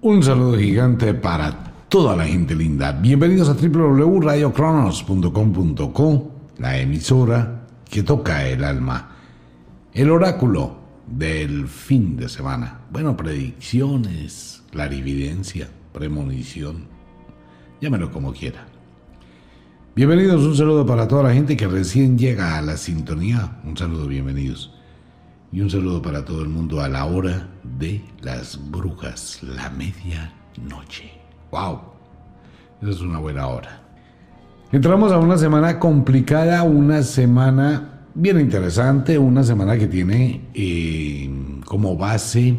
Un saludo gigante para toda la gente linda. Bienvenidos a www.radiocronos.com.co, la emisora que toca el alma. El oráculo del fin de semana. Bueno, predicciones, clarividencia, premonición. Llámelo como quiera. Bienvenidos, un saludo para toda la gente que recién llega a la sintonía. Un saludo, bienvenidos. Y un saludo para todo el mundo a la hora de las brujas, la medianoche. ¡Wow! Esa es una buena hora. Entramos a una semana complicada, una semana bien interesante, una semana que tiene eh, como base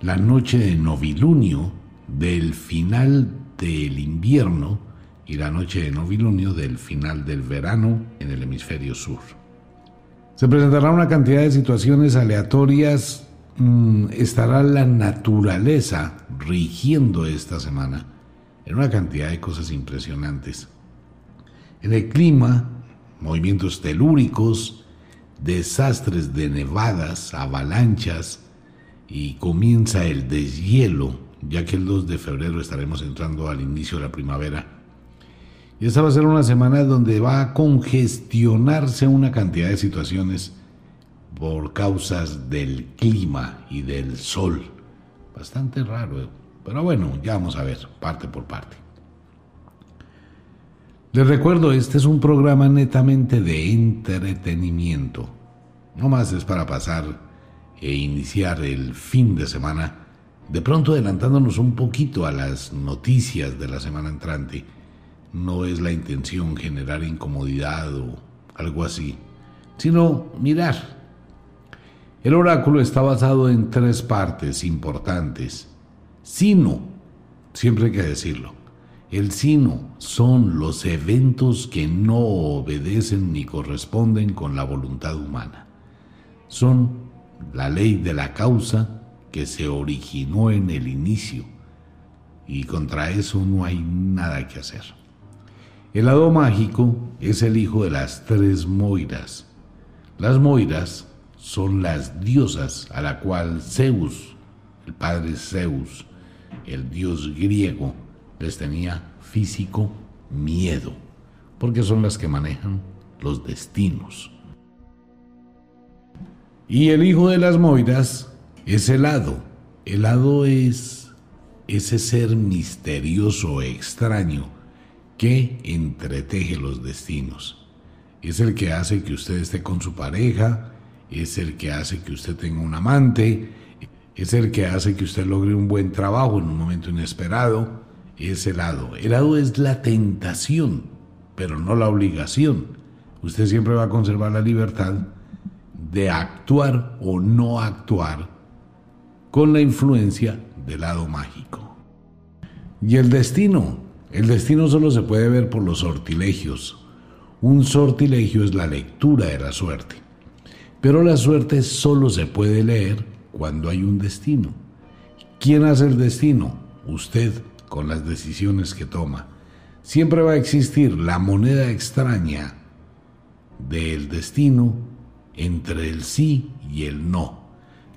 la noche de novilunio del final del invierno y la noche de novilunio del final del verano en el hemisferio sur. Se presentará una cantidad de situaciones aleatorias, mm, estará la naturaleza rigiendo esta semana en una cantidad de cosas impresionantes. En el clima, movimientos telúricos, desastres de nevadas, avalanchas y comienza el deshielo, ya que el 2 de febrero estaremos entrando al inicio de la primavera y esta va a ser una semana donde va a congestionarse una cantidad de situaciones por causas del clima y del sol. Bastante raro, pero bueno, ya vamos a ver, parte por parte. Les recuerdo, este es un programa netamente de entretenimiento. No más es para pasar e iniciar el fin de semana, de pronto adelantándonos un poquito a las noticias de la semana entrante no es la intención generar incomodidad o algo así, sino mirar. El oráculo está basado en tres partes importantes. Sino, siempre hay que decirlo, el sino son los eventos que no obedecen ni corresponden con la voluntad humana. Son la ley de la causa que se originó en el inicio y contra eso no hay nada que hacer. El lado mágico es el hijo de las tres Moiras. Las Moiras son las diosas a la cual Zeus, el padre Zeus, el dios griego, les tenía físico miedo, porque son las que manejan los destinos. Y el hijo de las Moiras es el hado. El hado es ese ser misterioso, extraño, que entreteje los destinos. Es el que hace que usted esté con su pareja, es el que hace que usted tenga un amante, es el que hace que usted logre un buen trabajo en un momento inesperado, es el hado. El hado es la tentación, pero no la obligación. Usted siempre va a conservar la libertad de actuar o no actuar con la influencia del lado mágico. Y el destino, el destino solo se puede ver por los sortilegios. Un sortilegio es la lectura de la suerte. Pero la suerte solo se puede leer cuando hay un destino. ¿Quién hace el destino? Usted con las decisiones que toma. Siempre va a existir la moneda extraña del destino entre el sí y el no.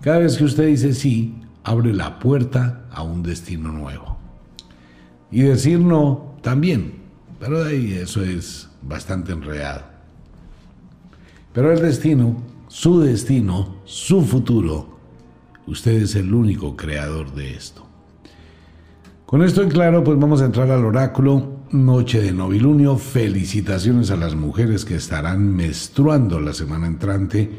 Cada vez que usted dice sí, abre la puerta a un destino nuevo. Y decir no también. Pero ahí eso es bastante enredado. Pero el destino, su destino, su futuro, usted es el único creador de esto. Con esto en claro, pues vamos a entrar al oráculo Noche de Novilunio. Felicitaciones a las mujeres que estarán menstruando la semana entrante.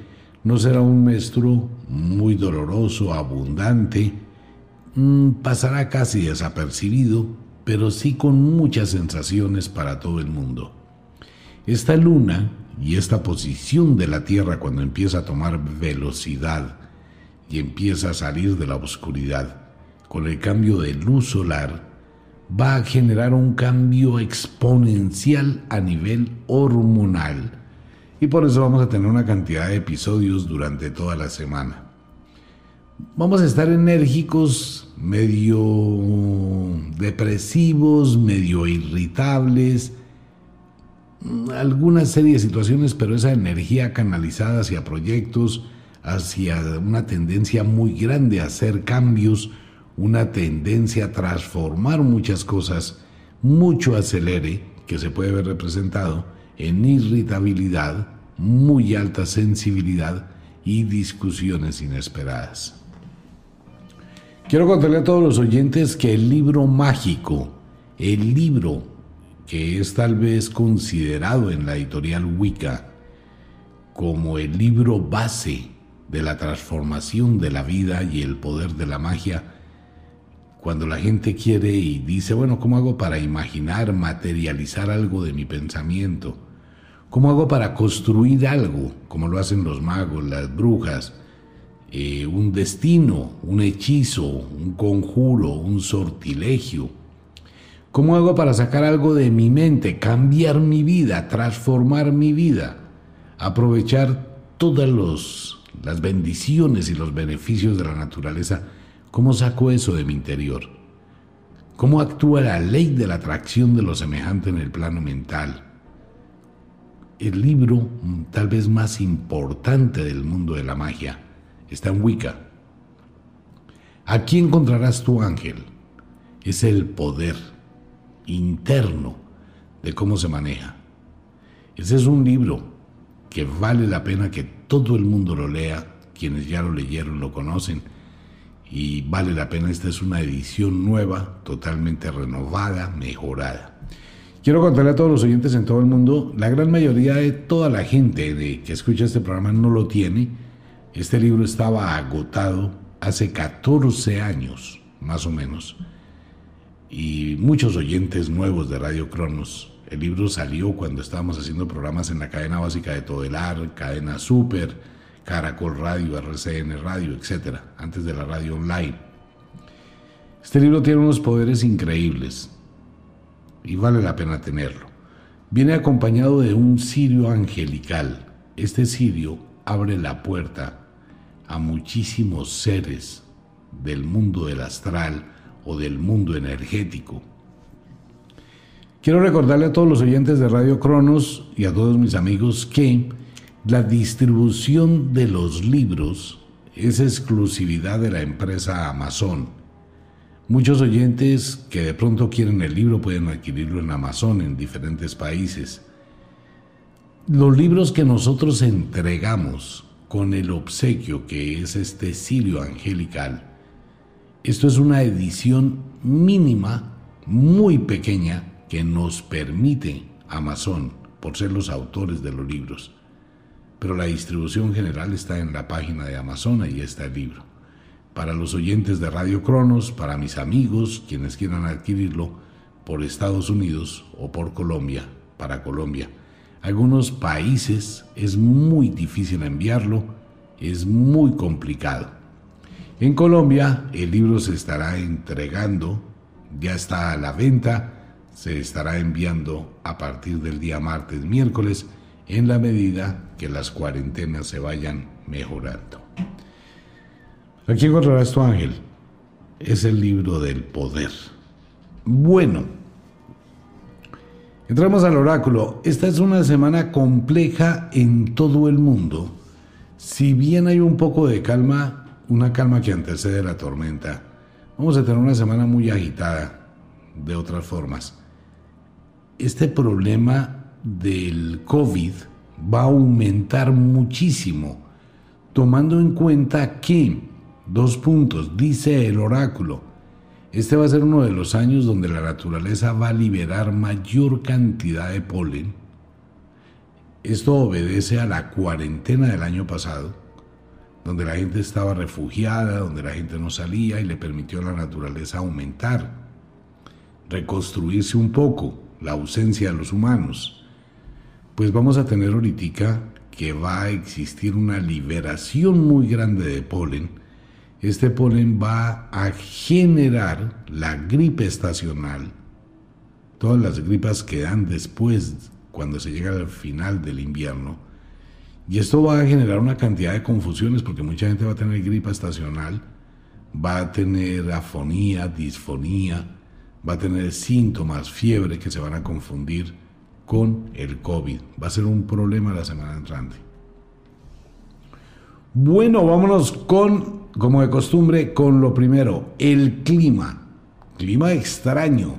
No será un menstruo muy doloroso, abundante. Mm, pasará casi desapercibido, pero sí con muchas sensaciones para todo el mundo. Esta luna y esta posición de la Tierra cuando empieza a tomar velocidad y empieza a salir de la oscuridad con el cambio de luz solar, va a generar un cambio exponencial a nivel hormonal. Y por eso vamos a tener una cantidad de episodios durante toda la semana. Vamos a estar enérgicos medio depresivos, medio irritables, alguna serie situaciones, pero esa energía canalizada hacia proyectos, hacia una tendencia muy grande a hacer cambios una tendencia a transformar muchas cosas, mucho acelere que se puede ver representado en irritabilidad, muy alta sensibilidad y discusiones inesperadas. Quiero contarle a todos los oyentes que el libro mágico, el libro que es tal vez considerado en la editorial Wicca como el libro base de la transformación de la vida y el poder de la magia, cuando la gente quiere y dice, bueno, ¿cómo hago para imaginar, materializar algo de mi pensamiento? ¿Cómo hago para construir algo, como lo hacen los magos, las brujas? Eh, un destino, un hechizo, un conjuro, un sortilegio. ¿Cómo hago para sacar algo de mi mente, cambiar mi vida, transformar mi vida, aprovechar todas las bendiciones y los beneficios de la naturaleza? ¿Cómo saco eso de mi interior? ¿Cómo actúa la ley de la atracción de lo semejante en el plano mental? El libro mm, tal vez más importante del mundo de la magia está en Wicca. Aquí encontrarás tu ángel. Es el poder interno de cómo se maneja. Ese es un libro que vale la pena que todo el mundo lo lea. Quienes ya lo leyeron lo conocen y vale la pena. Esta es una edición nueva, totalmente renovada, mejorada. Quiero contarle a todos los oyentes en todo el mundo, la gran mayoría de toda la gente que escucha este programa no lo tiene. Este libro estaba agotado hace 14 años, más o menos. Y muchos oyentes nuevos de Radio Cronos. El libro salió cuando estábamos haciendo programas en la cadena básica de Todelar, cadena Super, Caracol Radio, RCN Radio, etc., antes de la radio online. Este libro tiene unos poderes increíbles y vale la pena tenerlo. Viene acompañado de un cirio angelical. Este cirio abre la puerta a muchísimos seres del mundo del astral o del mundo energético. Quiero recordarle a todos los oyentes de Radio Cronos y a todos mis amigos que la distribución de los libros es exclusividad de la empresa Amazon. Muchos oyentes que de pronto quieren el libro pueden adquirirlo en Amazon en diferentes países. Los libros que nosotros entregamos con el obsequio que es este Sirio Angelical, esto es una edición mínima, muy pequeña, que nos permite Amazon, por ser los autores de los libros pero la distribución general está en la página de Amazon, y está el libro. Para los oyentes de Radio Cronos, para mis amigos, quienes quieran adquirirlo por Estados Unidos o por Colombia, para Colombia. Algunos países es muy difícil enviarlo, es muy complicado. En Colombia el libro se estará entregando, ya está a la venta, se estará enviando a partir del día martes, miércoles, en la medida que las cuarentenas se vayan mejorando. Aquí encontrarás tu ángel. Es el libro del poder. Bueno, entramos al oráculo. Esta es una semana compleja en todo el mundo. Si bien hay un poco de calma, una calma que antecede la tormenta, vamos a tener una semana muy agitada de otras formas. Este problema del COVID va a aumentar muchísimo, tomando en cuenta que, dos puntos, dice el oráculo, este va a ser uno de los años donde la naturaleza va a liberar mayor cantidad de polen. Esto obedece a la cuarentena del año pasado, donde la gente estaba refugiada, donde la gente no salía y le permitió a la naturaleza aumentar, reconstruirse un poco, la ausencia de los humanos pues vamos a tener ahorita que va a existir una liberación muy grande de polen. Este polen va a generar la gripe estacional, todas las gripas que dan después, cuando se llega al final del invierno. Y esto va a generar una cantidad de confusiones porque mucha gente va a tener gripa estacional, va a tener afonía, disfonía, va a tener síntomas, fiebre que se van a confundir con el COVID. Va a ser un problema la semana entrante. Bueno, vámonos con como de costumbre, con lo primero, el clima. Clima extraño.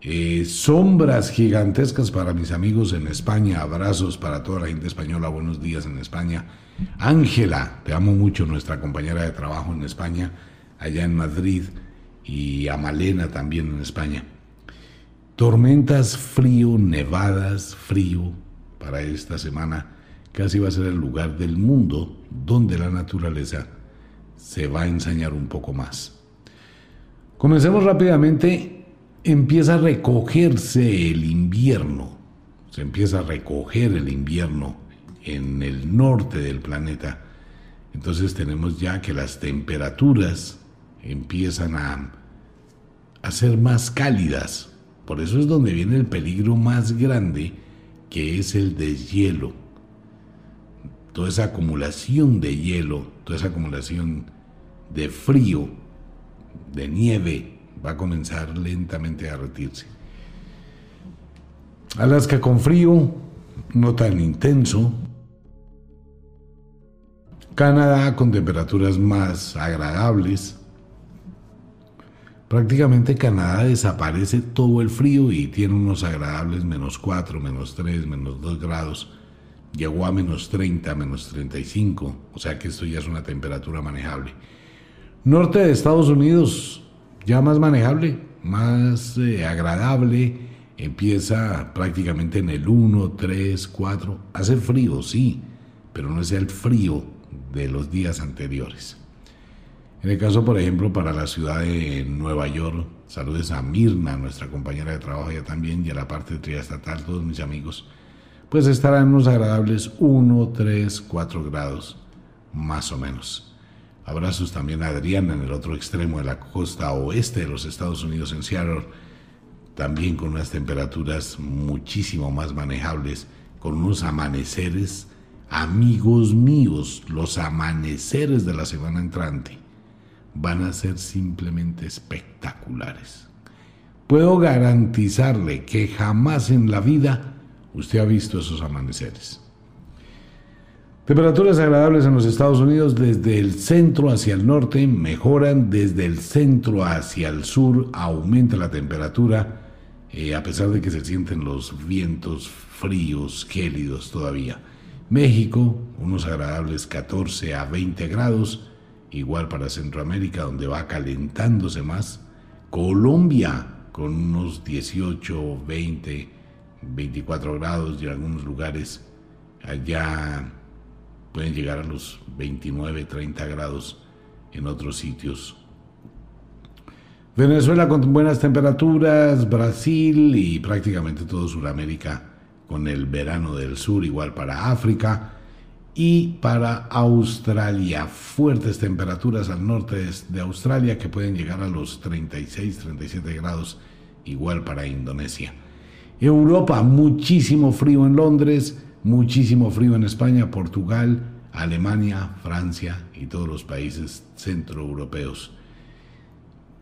Eh, sombras gigantescas para mis amigos en España. Abrazos para toda la gente española. Buenos días en España. Ángela, te amo mucho, nuestra compañera de trabajo en España, allá en Madrid. Y a Malena también en España. Tormentas, frío, nevadas, frío para esta semana. Casi va a ser el lugar del mundo donde la naturaleza se va a ensañar un poco más. Comencemos rápidamente. Empieza a recogerse el invierno. Se empieza a recoger el invierno en el norte del planeta. Entonces tenemos ya que las temperaturas empiezan a, a ser más cálidas. Por eso es donde viene el peligro más grande, que es el deshielo. Toda esa acumulación de hielo, toda esa acumulación de frío, de nieve, va a comenzar lentamente a derretirse. Alaska con frío, no tan intenso. Canadá con temperaturas más agradables. Prácticamente Canadá desaparece todo el frío y tiene unos agradables menos 4, menos 3, menos 2 grados. Llegó a menos 30, menos 35, o sea que esto ya es una temperatura manejable. Norte de Estados Unidos, ya más manejable, más eh, agradable, empieza prácticamente en el 1, 3, 4. Hace frío, sí, pero no es el frío de los días anteriores. En el caso, por ejemplo, para la ciudad de Nueva York, saludes a Mirna, nuestra compañera de trabajo ya también, y a la parte triestatal, todos mis amigos, pues estarán unos agradables 1, 3, 4 grados, más o menos. Abrazos también a Adriana en el otro extremo de la costa oeste de los Estados Unidos, en Seattle, también con unas temperaturas muchísimo más manejables, con unos amaneceres, amigos míos, los amaneceres de la semana entrante van a ser simplemente espectaculares. Puedo garantizarle que jamás en la vida usted ha visto esos amaneceres. Temperaturas agradables en los Estados Unidos desde el centro hacia el norte mejoran, desde el centro hacia el sur aumenta la temperatura, eh, a pesar de que se sienten los vientos fríos, gélidos todavía. México, unos agradables 14 a 20 grados, igual para Centroamérica, donde va calentándose más. Colombia, con unos 18, 20, 24 grados y en algunos lugares allá pueden llegar a los 29, 30 grados en otros sitios. Venezuela con buenas temperaturas, Brasil y prácticamente todo Sudamérica con el verano del sur, igual para África y para Australia. Fuertes temperaturas al norte de Australia que pueden llegar a los 36, 37 grados, igual para Indonesia. Europa, muchísimo frío en Londres, muchísimo frío en España, Portugal, Alemania, Francia y todos los países centroeuropeos.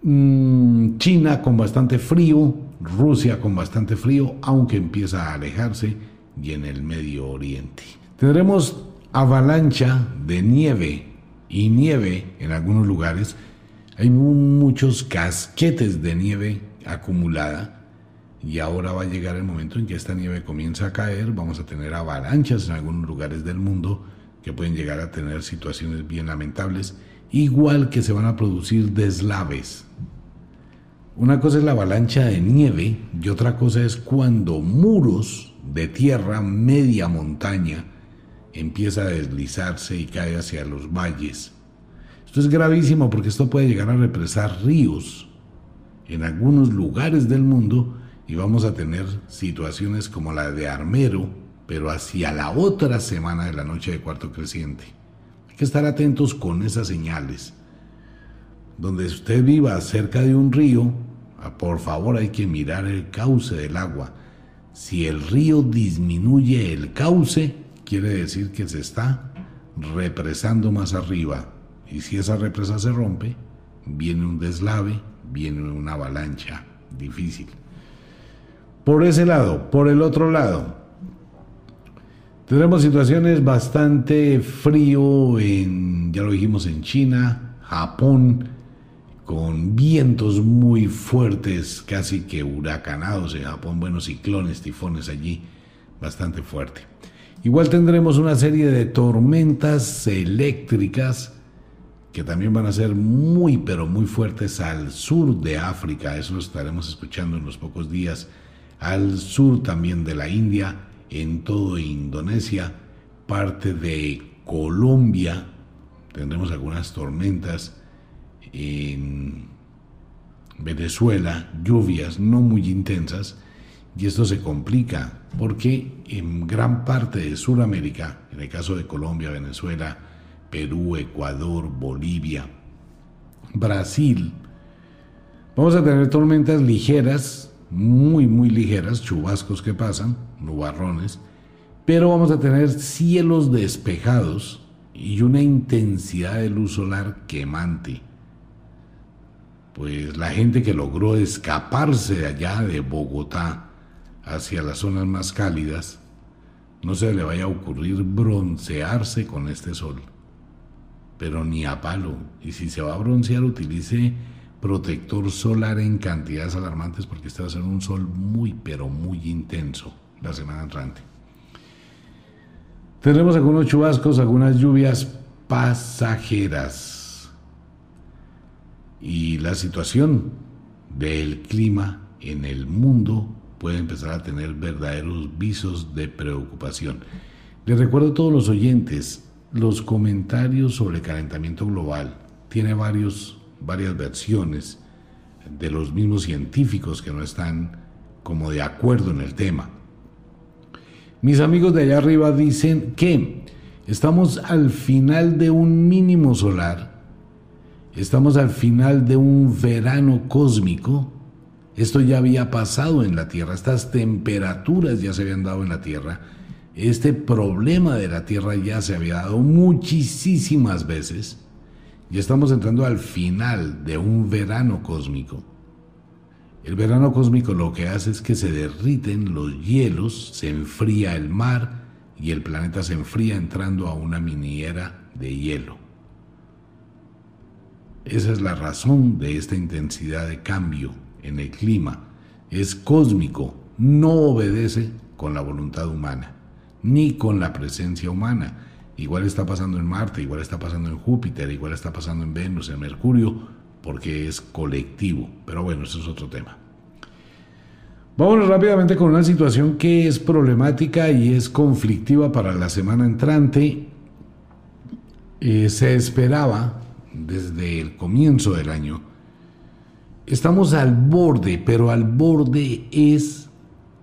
Mm, China con bastante frío, Rusia con bastante frío, aunque empieza a alejarse, y en el Medio Oriente. Tendremos avalancha de nieve y nieve en algunos lugares. Hay muchos casquetes de nieve acumulada y ahora va a llegar el momento en que esta nieve comienza a caer, vamos a tener avalanchas en algunos lugares del mundo que pueden llegar a tener situaciones bien lamentables, igual que se van a producir deslaves. Una cosa es la avalancha de nieve y otra cosa es cuando muros de tierra media montaña empieza a deslizarse y cae hacia los valles. Esto es gravísimo porque esto puede llegar a represar ríos en algunos lugares del mundo y vamos a tener situaciones como la de Armero, pero hacia la otra semana de la noche de cuarto creciente. Hay que estar atentos con esas señales. Donde usted viva cerca de un río, ah, por favor hay que mirar el cauce del agua. Si el río disminuye el cauce, quiere decir que se está represando más arriba. Y si esa represa se rompe, viene un deslave, viene una avalancha difícil. Por ese lado, por el otro lado, Tendremos situaciones bastante frío en, ya lo dijimos, en China, Japón, con vientos muy fuertes, casi que huracanados en Japón, buenos ciclones, tifones allí, bastante fuerte. Igual tendremos una serie de tormentas eléctricas que también van a ser muy pero muy fuertes al sur de África, eso lo estaremos escuchando en los pocos días, al sur también de la India, en todo Indonesia, parte de Colombia, tendremos algunas tormentas, en Venezuela, lluvias no muy intensas, y esto se complica porque en gran parte de Sudamérica, en el caso de Colombia, Venezuela, Perú, Ecuador, Bolivia, Brasil, vamos a tener tormentas ligeras, muy, muy ligeras, chubascos que pasan, nubarrones, pero vamos a tener cielos despejados y una intensidad de luz solar quemante pues la gente que logró escaparse de allá de Bogotá hacia las zonas más cálidas, no se le vaya a ocurrir broncearse con este sol, pero ni a palo. Y si se va a broncear, utilice protector solar en cantidades alarmantes porque este va a ser un sol muy, pero muy intenso la semana entrante. Tendremos algunos chubascos, algunas lluvias pasajeras y la situación del clima en el mundo puede empezar a tener verdaderos visos de preocupación. Les recuerdo a todos los oyentes, los comentarios sobre calentamiento global tiene varios, varias versiones de los mismos científicos que no están como de acuerdo en el tema. Mis amigos de allá arriba dicen que estamos al final de un mínimo solar Estamos al final de un verano cósmico. Esto ya había pasado en la Tierra, estas temperaturas ya se habían dado en la Tierra. Este problema de la Tierra ya se había dado muchísimas veces. Y estamos entrando al final de un verano cósmico. El verano cósmico lo que hace es que se derriten los hielos, se enfría el mar y el planeta se enfría entrando a una miniera de hielo. Esa es la razón de esta intensidad de cambio en el clima. Es cósmico, no obedece con la voluntad humana, ni con la presencia humana. Igual está pasando en Marte, igual está pasando en Júpiter, igual está pasando en Venus, en Mercurio, porque es colectivo. Pero bueno, eso es otro tema. Vámonos rápidamente con una situación que es problemática y es conflictiva para la semana entrante. Eh, se esperaba desde el comienzo del año, estamos al borde, pero al borde es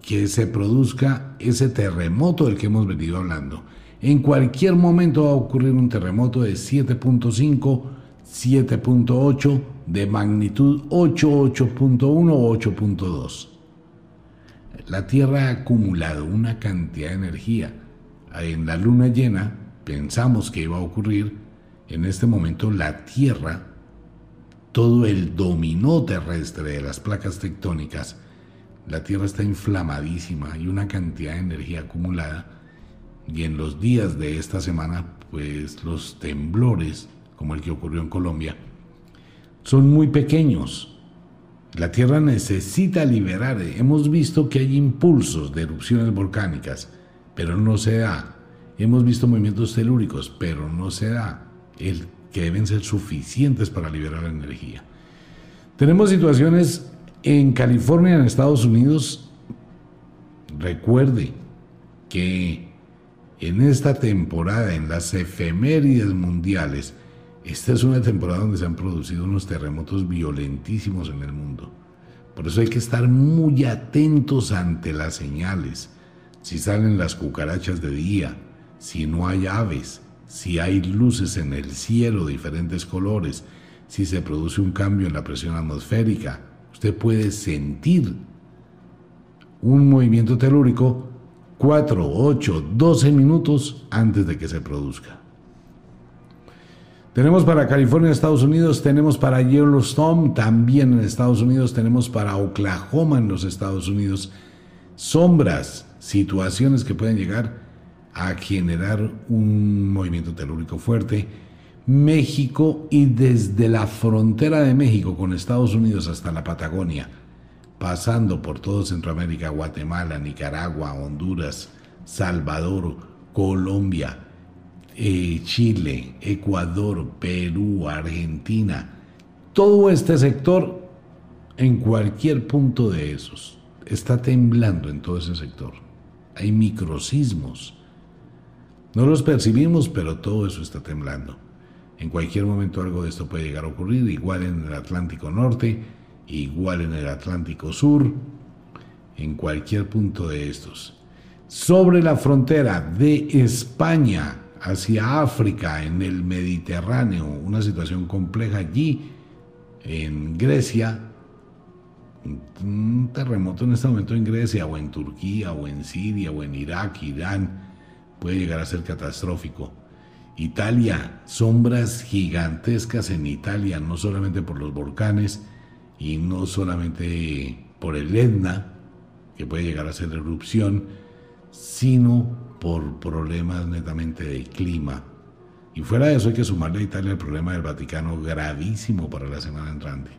que se produzca ese terremoto del que hemos venido hablando. En cualquier momento va a ocurrir un terremoto de 7.5, 7.8, de magnitud 8, 8.1 o 8.2. La Tierra ha acumulado una cantidad de energía. En la luna llena pensamos que iba a ocurrir en este momento la Tierra, todo el dominó terrestre de las placas tectónicas, la Tierra está inflamadísima, hay una cantidad de energía acumulada y en los días de esta semana, pues los temblores, como el que ocurrió en Colombia, son muy pequeños. La Tierra necesita liberar. Hemos visto que hay impulsos de erupciones volcánicas, pero no se da. Hemos visto movimientos telúricos, pero no se da el que deben ser suficientes para liberar la energía. Tenemos situaciones en California, en Estados Unidos. Recuerde que en esta temporada, en las efemérides mundiales, esta es una temporada donde se han producido unos terremotos violentísimos en el mundo. Por eso hay que estar muy atentos ante las señales. Si salen las cucarachas de día, si no hay aves, si hay luces en el cielo de diferentes colores, si se produce un cambio en la presión atmosférica, usted puede sentir un movimiento telúrico 4, 8, 12 minutos antes de que se produzca. Tenemos para California, Estados Unidos, tenemos para Yellowstone, también en Estados Unidos, tenemos para Oklahoma en los Estados Unidos, sombras, situaciones que pueden llegar a generar un movimiento telúrico fuerte. México y desde la frontera de México con Estados Unidos hasta la Patagonia, pasando por todo Centroamérica, Guatemala, Nicaragua, Honduras, Salvador, Colombia, eh, Chile, Ecuador, Perú, Argentina, todo este sector en cualquier punto de esos está temblando en todo ese sector. Hay microsismos. No los percibimos, pero todo eso está temblando. En cualquier momento algo de esto puede llegar a ocurrir, igual en el Atlántico Norte, igual en el Atlántico Sur, en cualquier punto de estos. Sobre la frontera de España hacia África, en el Mediterráneo, una situación compleja allí, en Grecia, un terremoto en este momento en Grecia o en Turquía o en Siria o en Irak, Irán, puede llegar a ser catastrófico. Italia, sombras gigantescas en Italia, no solamente por los volcanes y no solamente por el Etna, que puede llegar a ser erupción, sino por problemas netamente de clima. Y fuera de eso hay que sumarle a Italia el problema del Vaticano gravísimo para la semana entrante.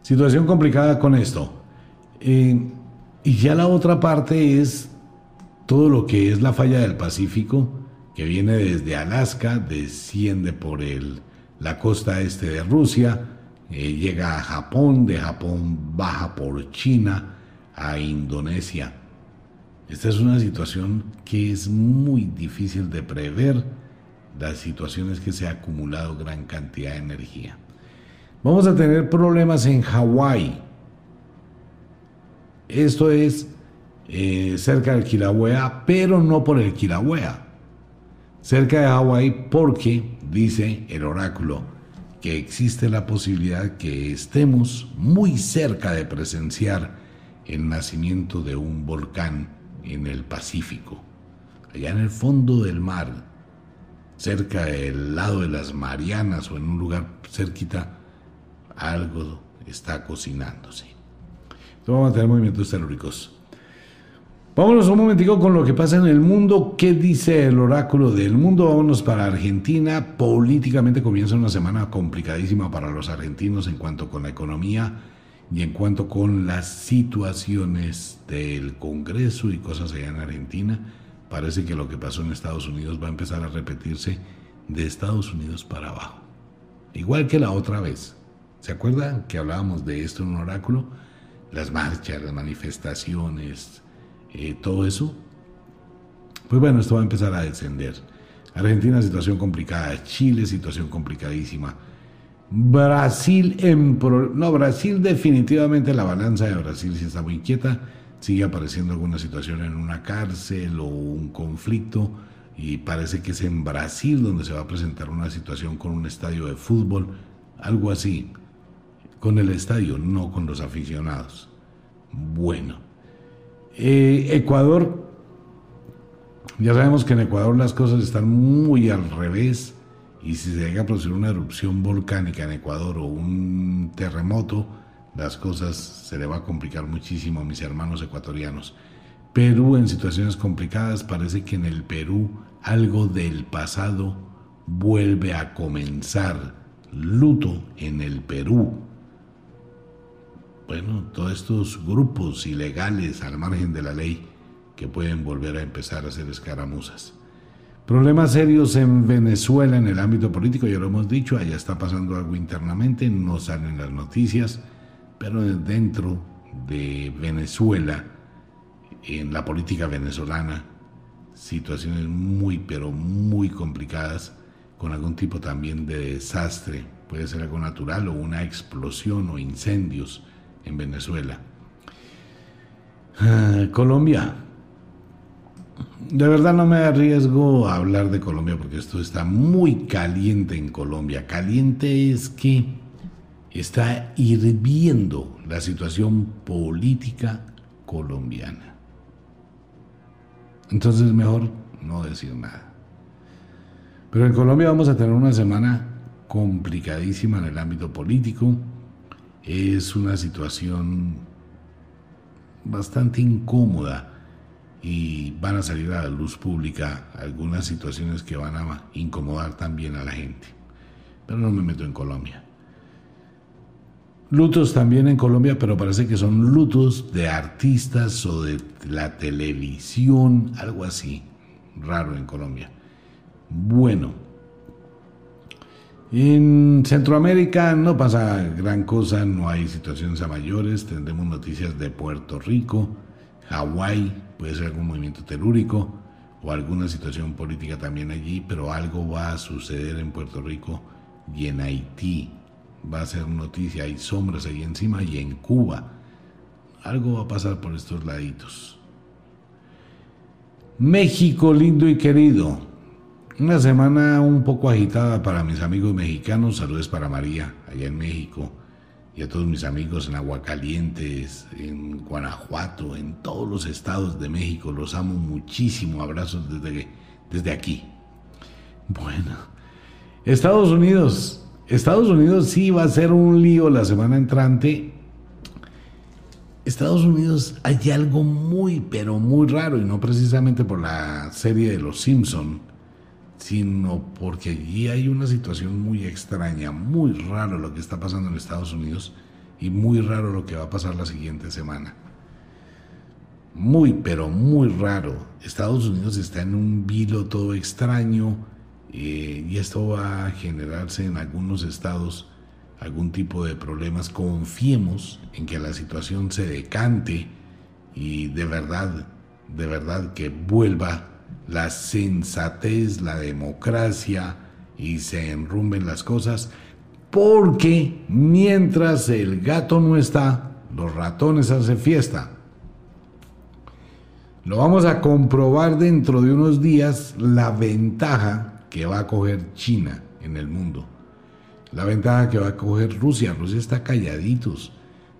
Situación complicada con esto. Eh, y ya la otra parte es todo lo que es la falla del Pacífico, que viene desde Alaska, desciende por el, la costa este de Rusia, eh, llega a Japón, de Japón baja por China a Indonesia. Esta es una situación que es muy difícil de prever, las situaciones que se ha acumulado gran cantidad de energía. Vamos a tener problemas en Hawái. Esto es eh, cerca del Kilauea, pero no por el Kilauea. Cerca de Hawái porque, dice el oráculo, que existe la posibilidad que estemos muy cerca de presenciar el nacimiento de un volcán en el Pacífico, allá en el fondo del mar, cerca del lado de las Marianas o en un lugar cerquita algo está cocinándose. Entonces vamos a tener movimientos telúricos. Vámonos un momentico con lo que pasa en el mundo. ¿Qué dice el oráculo del mundo? Vámonos para Argentina. Políticamente comienza una semana complicadísima para los argentinos en cuanto con la economía y en cuanto con las situaciones del Congreso y cosas allá en Argentina. Parece que lo que pasó en Estados Unidos va a empezar a repetirse de Estados Unidos para abajo. Igual que la otra vez. ¿Se acuerdan que hablábamos de esto en un oráculo? Las marchas, las manifestaciones, eh, todo eso. Pues bueno, esto va a empezar a descender. Argentina, situación complicada. Chile, situación complicadísima. Brasil en no Brasil definitivamente la balanza de Brasil sí está muy inquieta sigue apareciendo alguna situación en una cárcel o un conflicto y parece que es en Brasil donde se va a presentar una situación con un estadio de fútbol algo así con el estadio, no con los aficionados. Bueno, eh, Ecuador, ya sabemos que en Ecuador las cosas están muy al revés y si se llega a producir una erupción volcánica en Ecuador o un terremoto, las cosas se le va a complicar muchísimo a mis hermanos ecuatorianos. Perú en situaciones complicadas, parece que en el Perú algo del pasado vuelve a comenzar. Luto en el Perú bueno, todos estos grupos ilegales al margen de la ley que pueden volver a empezar a hacer escaramuzas. Problemas serios en Venezuela en el ámbito político, ya lo hemos dicho, allá está pasando algo internamente, no salen las noticias, pero dentro de Venezuela, en la política venezolana, situaciones muy, pero muy complicadas, con algún tipo también de desastre, puede ser algo natural o una explosión o incendios en Venezuela. Ah, Colombia. De verdad no me arriesgo a hablar de Colombia porque esto está muy caliente en Colombia. Caliente es que está hirviendo la situación política colombiana. Entonces mejor no decir nada. Pero en Colombia vamos a tener una semana complicadísima en el ámbito político es una situación bastante incómoda y van a salir a la luz pública algunas situaciones que van a incomodar también a la gente. Pero no me meto en Colombia. Lutos también en Colombia, pero parece que son lutos de artistas o de la televisión, algo así, raro en Colombia. Bueno, en Centroamérica no pasa gran cosa, no hay situaciones a mayores, tendremos noticias de Puerto Rico, Hawái, puede ser algún movimiento telúrico o alguna situación política también allí, pero algo va a suceder en Puerto Rico y en Haití va a ser noticia, hay sombras ahí encima y en Cuba. Algo va a pasar por estos laditos. México lindo y querido. Una semana un poco agitada para mis amigos mexicanos. Saludos para María, allá en México. Y a todos mis amigos en Aguacalientes, en Guanajuato, en todos los estados de México. Los amo muchísimo. Abrazos desde, desde aquí. Bueno, Estados Unidos. Estados Unidos sí va a ser un lío la semana entrante. Estados Unidos hay algo muy, pero muy raro, y no precisamente por la serie de Los Simpson, sino porque allí hay una situación muy extraña, muy raro lo que está pasando en Estados Unidos y muy raro lo que va a pasar la siguiente semana. Muy, pero muy raro. Estados Unidos está en un vilo todo extraño eh, y esto va a generarse en algunos estados algún tipo de problemas. Confiemos en que la situación se decante y de verdad, de verdad que vuelva la sensatez, la democracia y se enrumben las cosas, porque mientras el gato no está, los ratones hacen fiesta. Lo vamos a comprobar dentro de unos días la ventaja que va a coger China en el mundo. La ventaja que va a coger Rusia. Rusia está calladitos,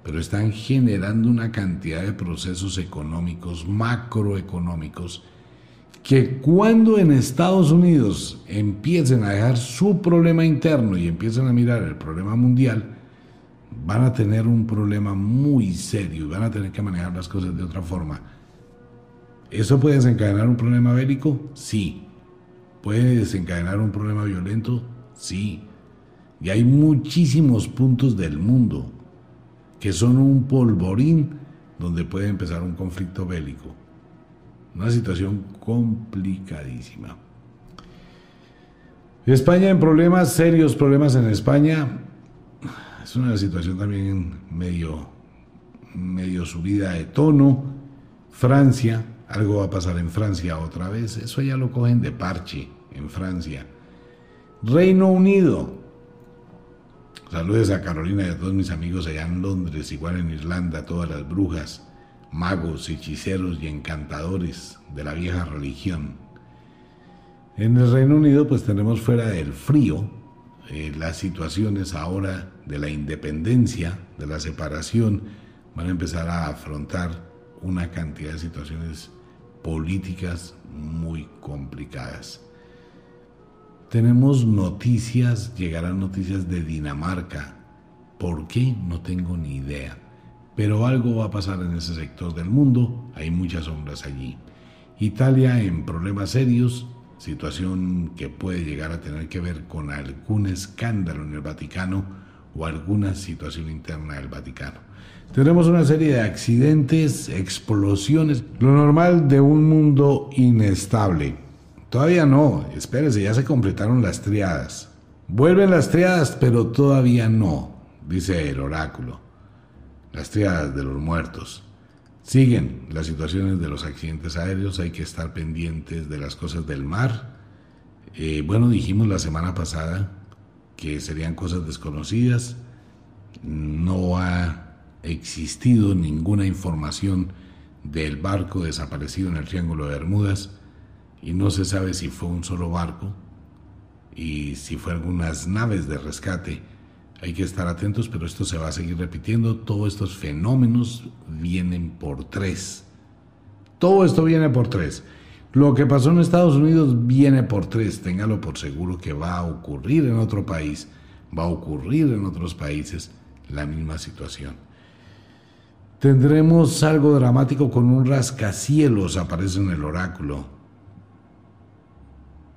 pero están generando una cantidad de procesos económicos, macroeconómicos, que cuando en Estados Unidos empiecen a dejar su problema interno y empiecen a mirar el problema mundial, van a tener un problema muy serio y van a tener que manejar las cosas de otra forma. ¿Eso puede desencadenar un problema bélico? Sí, ¿Puede desencadenar un problema violento? Sí. Y hay muchísimos puntos del mundo que son un polvorín donde puede empezar un conflicto bélico. Una situación complicadísima. España en problemas, serios problemas en España. Es una situación también medio, medio subida de tono. Francia, algo va a pasar en Francia otra vez. Eso ya lo cogen de parche en Francia. Reino Unido. Saludos a Carolina y a todos mis amigos allá en Londres, igual en Irlanda, todas las brujas, magos, hechiceros y encantadores de la vieja religión. En el Reino Unido pues tenemos fuera del frío eh, las situaciones ahora de la independencia, de la separación, van a empezar a afrontar una cantidad de situaciones políticas muy complicadas. Tenemos noticias, llegarán noticias de Dinamarca. ¿Por qué? No tengo ni idea. Pero algo va a pasar en ese sector del mundo, hay muchas sombras allí. Italia en problemas serios, situación que puede llegar a tener que ver con algún escándalo en el Vaticano o alguna situación interna del Vaticano. Tenemos una serie de accidentes, explosiones, lo normal de un mundo inestable. Todavía no, espérese, ya se completaron las triadas. Vuelven las triadas, pero todavía no, dice el oráculo. Las triadas de los muertos. Siguen las situaciones de los accidentes aéreos, hay que estar pendientes de las cosas del mar. Eh, bueno, dijimos la semana pasada que serían cosas desconocidas. No ha existido ninguna información del barco desaparecido en el Triángulo de Bermudas y no se sabe si fue un solo barco y si fue algunas naves de rescate. Hay que estar atentos, pero esto se va a seguir repitiendo. Todos estos fenómenos vienen por tres. Todo esto viene por tres. Lo que pasó en Estados Unidos viene por tres. Téngalo por seguro que va a ocurrir en otro país. Va a ocurrir en otros países la misma situación. Tendremos algo dramático con un rascacielos, aparece en el oráculo.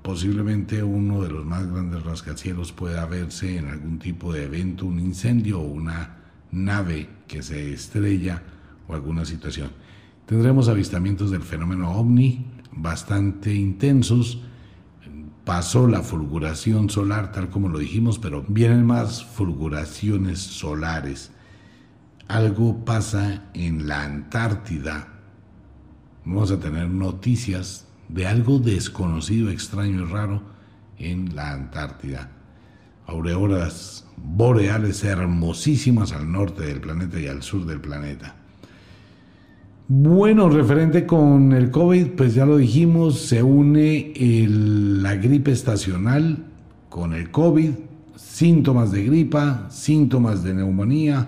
Posiblemente uno de los más grandes rascacielos pueda verse en algún tipo de evento, un incendio o una nave que se estrella o alguna situación. Tendremos avistamientos del fenómeno ovni bastante intensos. Pasó la fulguración solar, tal como lo dijimos, pero vienen más fulguraciones solares. Algo pasa en la Antártida. Vamos a tener noticias de algo desconocido, extraño y raro en la Antártida. Auroras boreales hermosísimas al norte del planeta y al sur del planeta. Bueno, referente con el COVID, pues ya lo dijimos, se une la gripe estacional con el COVID, síntomas de gripa, síntomas de neumonía.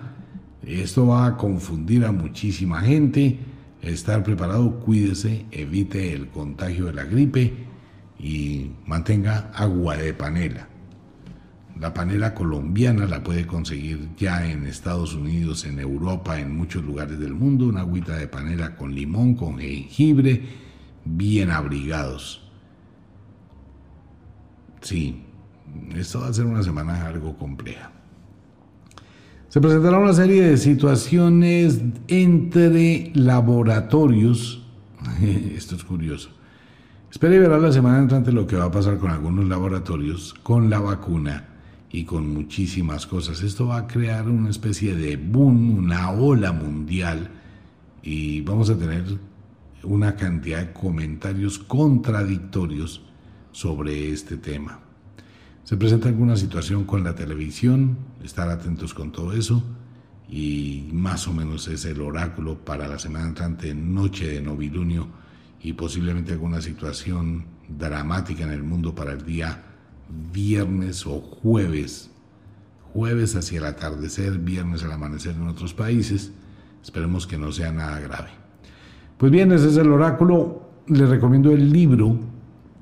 Esto va a confundir a muchísima gente. Estar preparado, cuídese, evite el contagio de la gripe y mantenga agua de panela. La panela colombiana la puede conseguir ya en Estados Unidos, en Europa, en muchos lugares del mundo. Una agüita de panela con limón, con jengibre, bien abrigados. Sí, esto va a ser una semana algo compleja. Se presentará una serie de situaciones entre laboratorios. Esto es curioso. Espere ver la semana entrante lo que va a pasar con algunos laboratorios con la vacuna y con muchísimas cosas. Esto va a crear una especie de boom, una ola mundial y vamos a tener una cantidad de comentarios contradictorios sobre este tema. Se presenta alguna situación con la televisión, estar atentos con todo eso y más o menos es el oráculo para la semana entrante, noche de novilunio y posiblemente alguna situación dramática en el mundo para el día viernes o jueves, jueves hacia el atardecer, viernes al amanecer en otros países. Esperemos que no sea nada grave. Pues bien, ese es el oráculo. Les recomiendo el libro,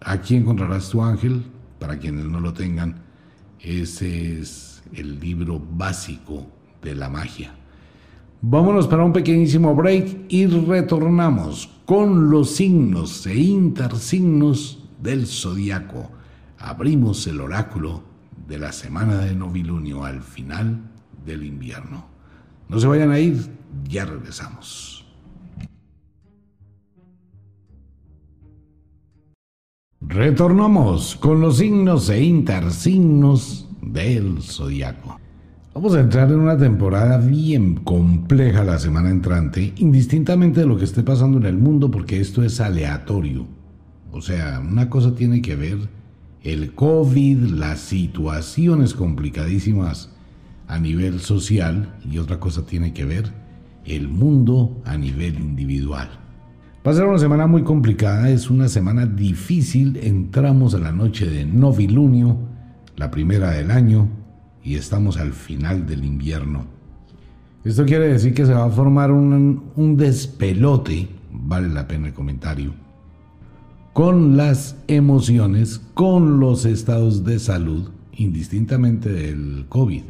Aquí encontrarás tu ángel, para quienes no lo tengan. Ese es el libro básico de la magia. Vámonos para un pequeñísimo break y retornamos con los signos e intersignos del zodiaco abrimos el oráculo de la semana de novilunio al final del invierno. No se vayan a ir, ya regresamos. Retornamos con los signos e intersignos del zodiaco. Vamos a entrar en una temporada bien compleja la semana entrante, indistintamente de lo que esté pasando en el mundo, porque esto es aleatorio. O sea, una cosa tiene que ver el COVID, las situaciones complicadísimas a nivel social y otra cosa tiene que ver el mundo a nivel individual. Va a ser una semana muy complicada, es una semana difícil, entramos a la noche de novilunio, la primera del año, y estamos al final del invierno. Esto quiere decir que se va a formar un, un despelote, vale la pena el comentario, con las emociones, con los estados de salud, indistintamente del COVID.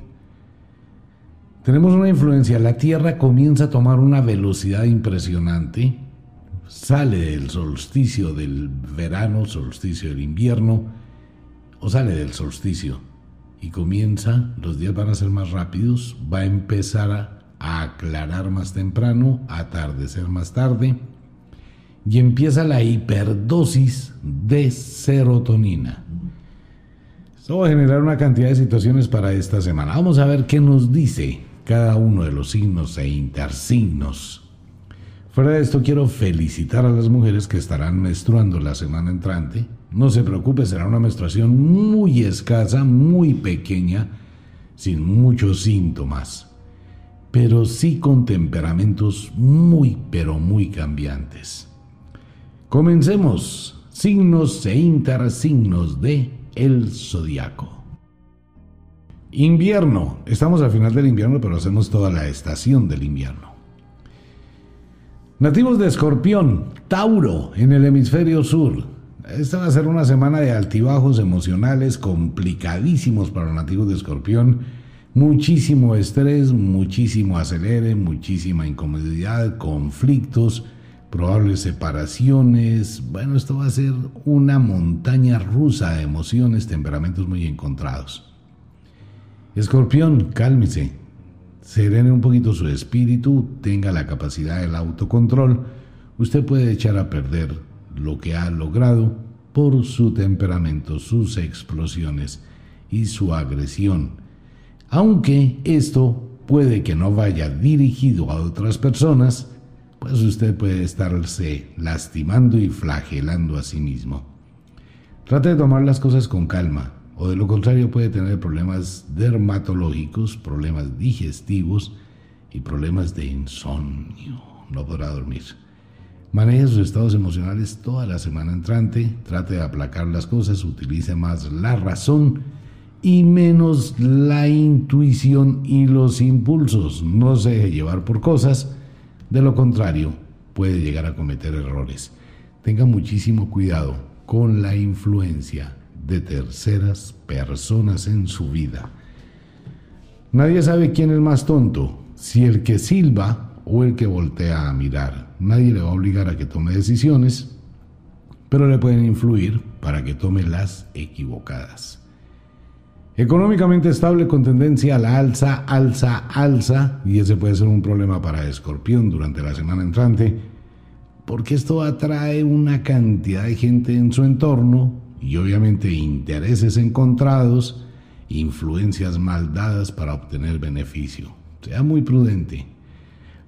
Tenemos una influencia, la Tierra comienza a tomar una velocidad impresionante, sale del solsticio del verano, solsticio del invierno, o sale del solsticio y comienza, los días van a ser más rápidos, va a empezar a, aclarar más temprano, a atardecer más tarde, y empieza la hiperdosis de serotonina. Esto va a generar una cantidad de situaciones para esta semana. Vamos a ver qué nos dice cada uno de los signos e intersignos. Fuera de esto, quiero felicitar a las mujeres que estarán menstruando la semana entrante. No se preocupe, será una menstruación muy escasa, muy pequeña, sin muchos síntomas, pero sí con temperamentos muy, pero muy cambiantes. Comencemos. Signos e intersignos de el zodiaco. Invierno. Estamos al final del invierno, pero hacemos toda la estación del invierno. Nativos de Escorpión, Tauro, en el hemisferio sur. Esta va a ser una semana de altibajos emocionales complicadísimos para los nativos de Escorpión. muchísimo estrés, muchísimo acelere, muchísima incomodidad, conflictos, probables separaciones. Bueno, esto va a ser una montaña rusa de emociones, temperamentos muy encontrados. Escorpión, cálmese, serene un poquito su espíritu, tenga la capacidad del autocontrol. Usted puede echar a perder lo que ha logrado por su temperamento, sus explosiones y su agresión aunque esto puede que no vaya dirigido a otras personas, pues usted puede estarse lastimando y flagelando a sí mismo. Trate de tomar las cosas con calma, o de lo contrario puede tener problemas dermatológicos, problemas digestivos y problemas de insomnio. No podrá dormir. Maneje sus estados emocionales toda la semana entrante, trate de aplacar las cosas, utilice más la razón y menos la intuición y los impulsos. No se deje llevar por cosas, de lo contrario puede llegar a cometer errores. Tenga muchísimo cuidado con la influencia de terceras personas en su vida. Nadie sabe quién es más tonto, si el que silba o el que voltea a mirar. Nadie le va a obligar a que tome decisiones, pero le pueden influir para que tome las equivocadas. Económicamente estable con tendencia a la alza, alza, alza, y ese puede ser un problema para Escorpión durante la semana entrante, porque esto atrae una cantidad de gente en su entorno y obviamente intereses encontrados, influencias mal dadas para obtener beneficio. Sea muy prudente.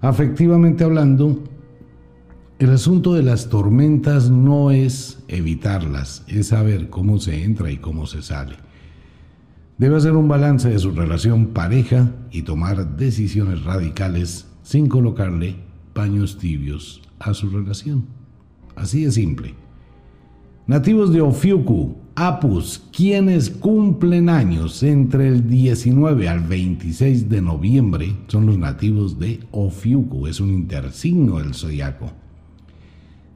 Afectivamente hablando, el asunto de las tormentas no es evitarlas, es saber cómo se entra y cómo se sale. Debe hacer un balance de su relación pareja y tomar decisiones radicales sin colocarle paños tibios a su relación. Así de simple. Nativos de Ofiuku, Apus, quienes cumplen años entre el 19 al 26 de noviembre, son los nativos de Ofiuku, es un intersigno del zodiaco.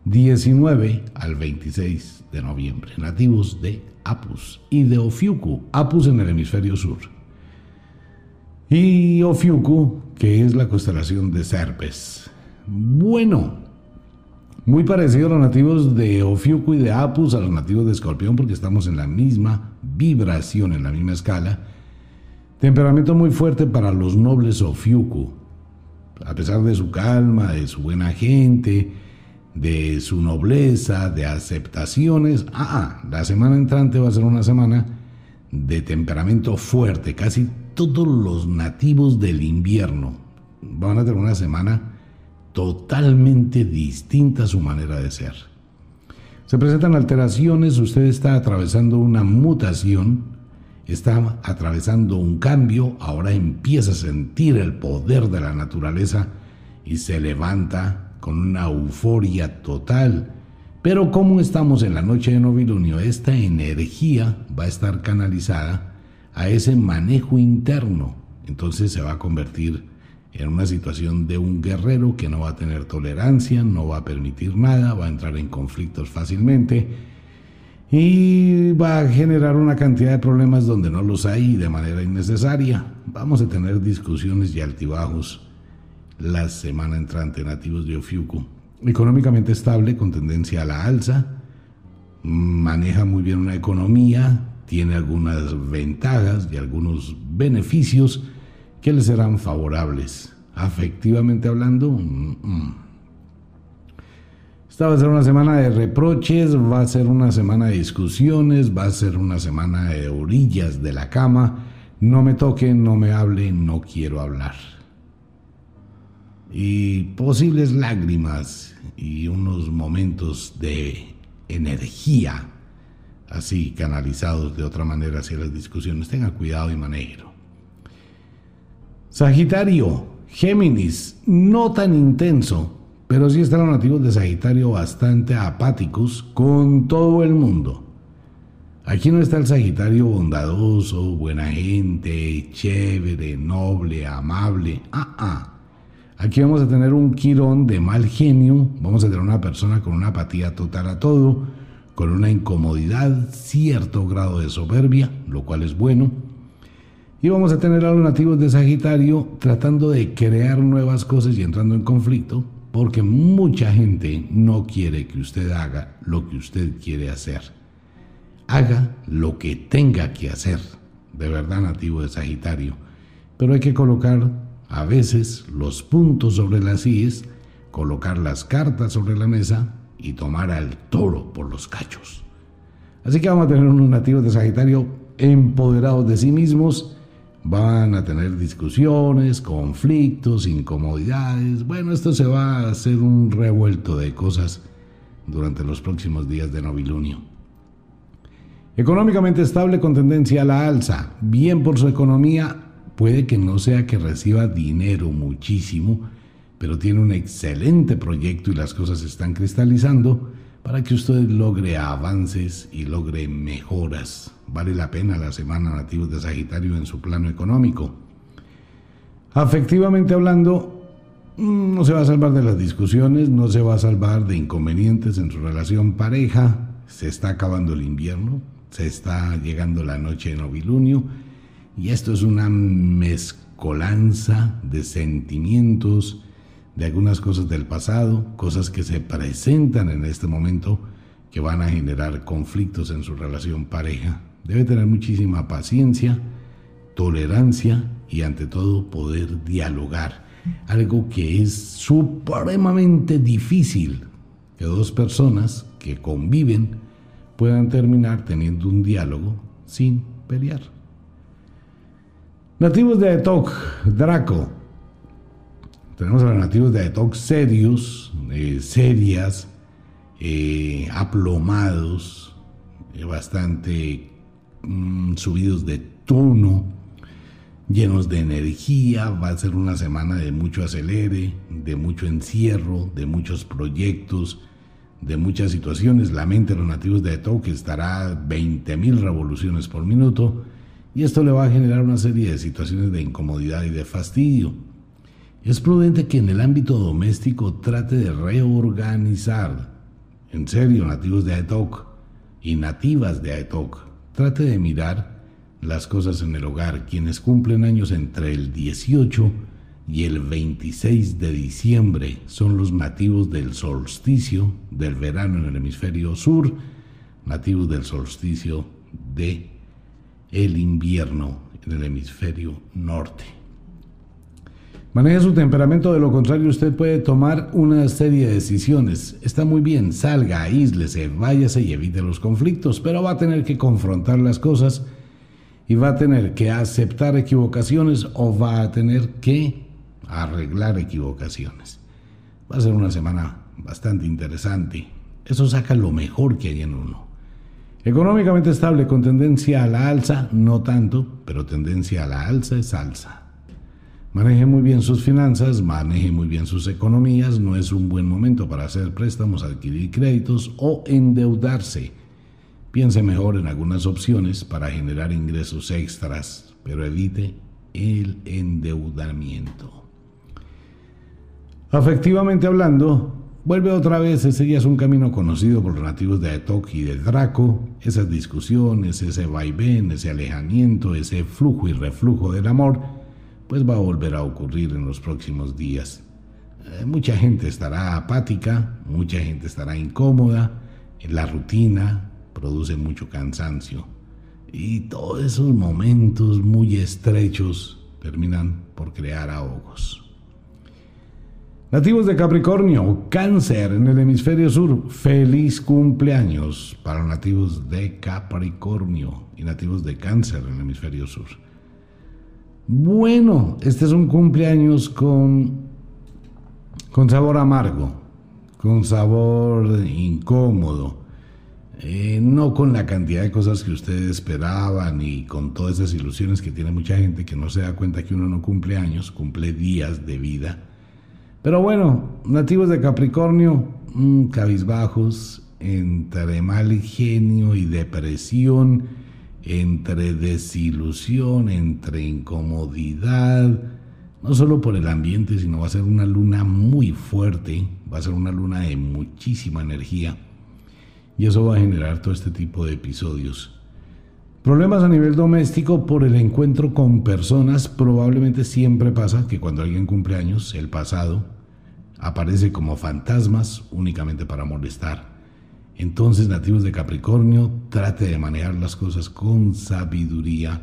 19 al 26 de noviembre, nativos de Apus y de Ofiuku, Apus en el hemisferio sur. Y Ofiuku, que es la constelación de Serpes. Bueno, muy parecido a los nativos de Ofiuku y de Apus, a los nativos de Escorpión, porque estamos en la misma vibración, en la misma escala. Temperamento muy fuerte para los nobles Ofiuku. A pesar de su calma, de su buena gente, de su nobleza, de aceptaciones. Ah, la semana entrante va a ser una semana de temperamento fuerte. Casi todos los nativos del invierno van a tener una semana totalmente distinta a su manera de ser. Se presentan alteraciones, usted está atravesando una mutación, está atravesando un cambio, ahora empieza a sentir el poder de la naturaleza y se levanta con una euforia total. Pero como estamos en la noche de novilunio, esta energía va a estar canalizada a ese manejo interno. Entonces se va a convertir en una situación de un guerrero que no va a tener tolerancia, no va a permitir nada, va a entrar en conflictos fácilmente y va a generar una cantidad de problemas donde no los hay de manera innecesaria. Vamos a tener discusiones y altibajos la semana entrante, nativos de Ofiuku. Económicamente estable, con tendencia a la alza, maneja muy bien una economía, tiene algunas ventajas y algunos beneficios que le serán favorables. Afectivamente hablando, mm, mm. esta va a ser una semana de reproches, va a ser una semana de discusiones, va a ser una semana de orillas de la cama. No me toquen, no me hablen, no quiero hablar y posibles lágrimas y unos momentos de energía así canalizados de otra manera hacia las discusiones. Tenga cuidado y manéjelo. Sagitario, Géminis, no tan intenso, pero sí están los nativos de Sagitario bastante apáticos con todo el mundo. Aquí no está el Sagitario bondadoso, buena gente, chévere, noble, amable. Ah, ah. Aquí vamos a tener un Quirón de mal genio, vamos a tener una persona con una apatía total a todo, con una incomodidad, cierto grado de soberbia, lo cual es bueno. Y vamos a tener a los nativos de Sagitario tratando de crear nuevas cosas y entrando en conflicto, porque mucha gente no quiere que usted haga lo que usted quiere hacer. Haga lo que tenga que hacer, de verdad nativo de Sagitario. Pero hay que colocar a veces los puntos sobre las IES, colocar las cartas sobre la mesa y tomar al toro por los cachos. Así que vamos a tener unos nativos de Sagitario empoderados de sí mismos, van a tener discusiones, conflictos, incomodidades. Bueno, esto se va a hacer un revuelto de cosas durante los próximos días de novilunio. Económicamente estable con tendencia a la alza, bien por su economía, puede que no sea que reciba dinero muchísimo, pero tiene un excelente proyecto y las cosas están cristalizando para que usted logre avances y logre mejoras. Vale la pena la semana nativos de Sagitario en su plano económico. Afectivamente hablando, mm, no se va a salvar de las discusiones, no se va a salvar de inconvenientes en su relación pareja, se está acabando el invierno, se está llegando la noche de novilunio y esto es una mezcolanza de sentimientos, de algunas cosas del pasado, cosas que se presentan en este momento que van a generar conflictos en su relación pareja. Debe tener muchísima paciencia, tolerancia y ante todo poder dialogar. Algo que es supremamente difícil que dos personas que conviven puedan terminar teniendo un diálogo sin pelear. Nativos de Etok, Draco, tenemos a los nativos de Aetok serios, serias, eh, aplomados, eh, bastante mm, subidos de tono, llenos de energía. Va a ser una semana de mucho acelere, de mucho encierro, de muchos proyectos, de muchas situaciones. La mente de los nativos de Aetok estará 20.000 revoluciones por minuto y esto le va a generar una serie de situaciones de incomodidad y de fastidio. Es prudente que en el ámbito doméstico trate de reorganizar. En serio, nativos de Aetok y nativas de Aetok, trate de mirar las cosas en el hogar. Quienes cumplen años entre el 18 y el 26 de diciembre son los nativos del solsticio del verano en el hemisferio sur, nativos del solsticio de el invierno en el hemisferio norte. Maneje su temperamento, de lo contrario usted puede tomar una serie de decisiones. Está muy bien, salga, aíslese, váyase y evite los conflictos, pero va a tener que confrontar las cosas y va a tener que aceptar equivocaciones o va a tener que arreglar equivocaciones. Va a ser una semana bastante interesante. Eso saca lo mejor que hay en uno. Económicamente estable con tendencia a la alza, no tanto, pero tendencia a la alza es alza. Maneje muy bien sus finanzas, maneje muy bien sus economías, no es un buen momento para hacer préstamos, adquirir créditos o endeudarse. Piense mejor en algunas opciones para generar ingresos extras, pero evite el endeudamiento. Afectivamente hablando, vuelve otra vez, ese ya es un camino conocido por los nativos de Aetok y de Draco, esas discusiones, ese vaivén, ese alejamiento, ese flujo y reflujo del amor, pues va a volver a ocurrir en los próximos días. Eh, mucha gente estará apática, mucha gente estará incómoda, la rutina produce mucho cansancio y todos esos momentos muy estrechos terminan por crear ahogos. Nativos de Capricornio, cáncer en el hemisferio sur, feliz cumpleaños para nativos de Capricornio y nativos de cáncer en el hemisferio sur. Bueno, este es un cumpleaños con, con sabor amargo, con sabor incómodo, eh, no con la cantidad de cosas que ustedes esperaban y con todas esas ilusiones que tiene mucha gente que no se da cuenta que uno no cumple años, cumple días de vida. Pero bueno, nativos de Capricornio, mm, cabizbajos, entre mal genio y depresión, entre desilusión, entre incomodidad, no solo por el ambiente, sino va a ser una luna muy fuerte, va a ser una luna de muchísima energía y eso va a generar todo este tipo de episodios. Problemas a nivel doméstico por el encuentro con personas. Probablemente siempre pasa que cuando alguien cumple años, el pasado aparece como fantasmas únicamente para molestar. Entonces, nativos de Capricornio, trate de manejar las cosas con sabiduría.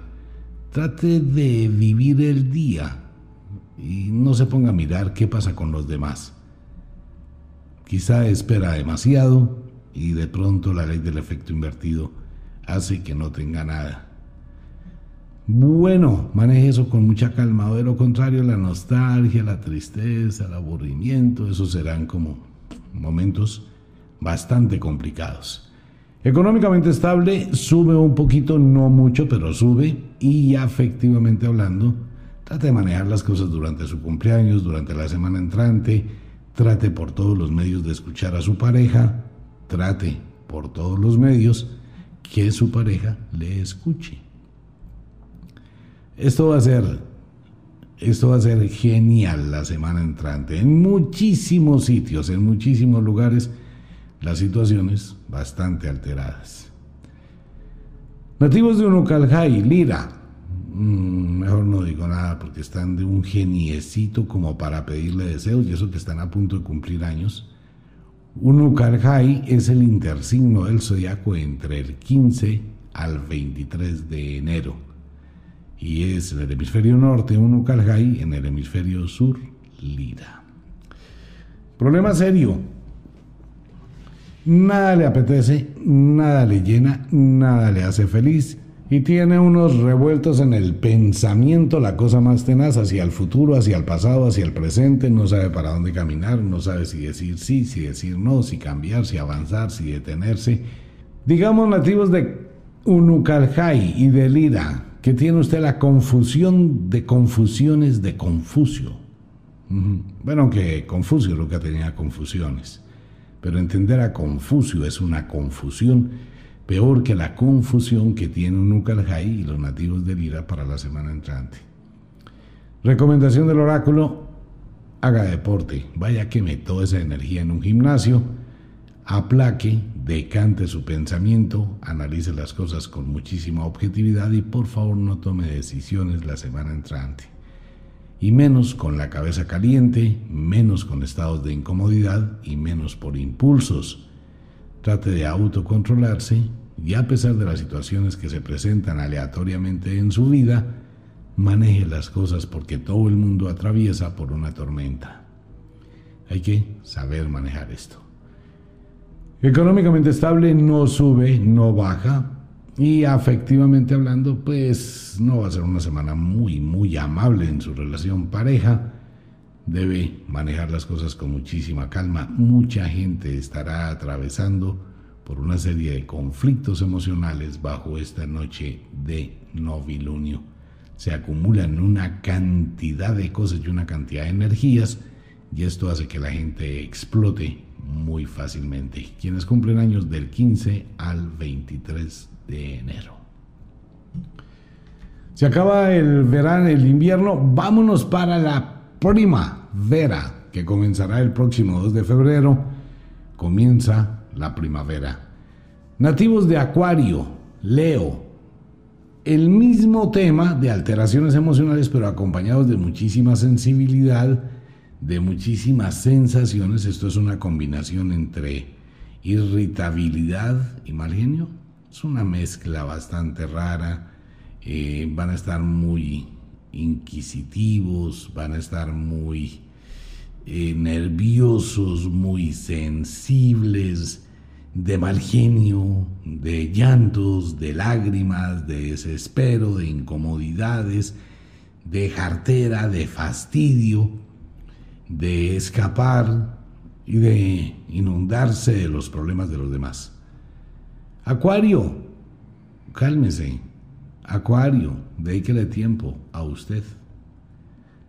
Trate de vivir el día y no se ponga a mirar qué pasa con los demás. Quizá espera demasiado y de pronto la ley del efecto invertido hace que no tenga nada. Bueno, maneje eso con mucha calma, o de lo contrario la nostalgia, la tristeza, el aburrimiento, esos serán como momentos bastante complicados. Económicamente estable, sube un poquito, no mucho, pero sube y afectivamente hablando, trate de manejar las cosas durante su cumpleaños, durante la semana entrante, trate por todos los medios de escuchar a su pareja, trate por todos los medios que su pareja le escuche. Esto va a ser esto va a ser genial la semana entrante. En muchísimos sitios, en muchísimos lugares, las situaciones bastante alteradas. Nativos de Unucalhai, Lira. Mm, mejor no digo nada porque están de un geniecito como para pedirle deseos y eso que están a punto de cumplir años. Unucalhai es el intersigno del zodiaco entre el 15 al 23 de enero. Y es en el hemisferio norte Unucalhai, en el hemisferio sur Lira. Problema serio. Nada le apetece, nada le llena, nada le hace feliz y tiene unos revueltos en el pensamiento, la cosa más tenaz, hacia el futuro, hacia el pasado, hacia el presente, no sabe para dónde caminar, no sabe si decir sí, si decir no, si cambiar, si avanzar, si detenerse. Digamos nativos de Unucalhai y de Lira, que tiene usted la confusión de confusiones de Confucio. Bueno, que Confucio nunca tenía confusiones, pero entender a Confucio es una confusión peor que la confusión que tiene un y los nativos de Lira para la semana entrante. Recomendación del oráculo, haga deporte, vaya queme toda esa energía en un gimnasio, aplaque, decante su pensamiento, analice las cosas con muchísima objetividad y por favor no tome decisiones la semana entrante. Y menos con la cabeza caliente, menos con estados de incomodidad y menos por impulsos Trate de autocontrolarse y a pesar de las situaciones que se presentan aleatoriamente en su vida, maneje las cosas porque todo el mundo atraviesa por una tormenta. Hay que saber manejar esto. Económicamente estable no sube, no baja y afectivamente hablando, pues no va a ser una semana muy, muy amable en su relación pareja debe manejar las cosas con muchísima calma. Mucha gente estará atravesando por una serie de conflictos emocionales bajo esta noche de novilunio. Se acumulan una cantidad de cosas y una cantidad de energías y esto hace que la gente explote muy fácilmente. Quienes cumplen años del 15 al 23 de enero. Se acaba el verano, el invierno, vámonos para la primavera, que comenzará el próximo 2 de febrero, comienza la primavera. Nativos de Acuario, Leo, el mismo tema de alteraciones emocionales, pero acompañados de muchísima sensibilidad, de muchísimas sensaciones. Esto es una combinación entre irritabilidad y mal genio. Es una mezcla bastante rara. Eh, van a estar muy inquisitivos, van a estar muy eh, nerviosos, muy sensibles, de mal genio, de llantos, de lágrimas, de desespero, de incomodidades, de jartera, de fastidio, de escapar y de inundarse de los problemas de los demás. Acuario, cálmese, Acuario, dedíquele tiempo a usted.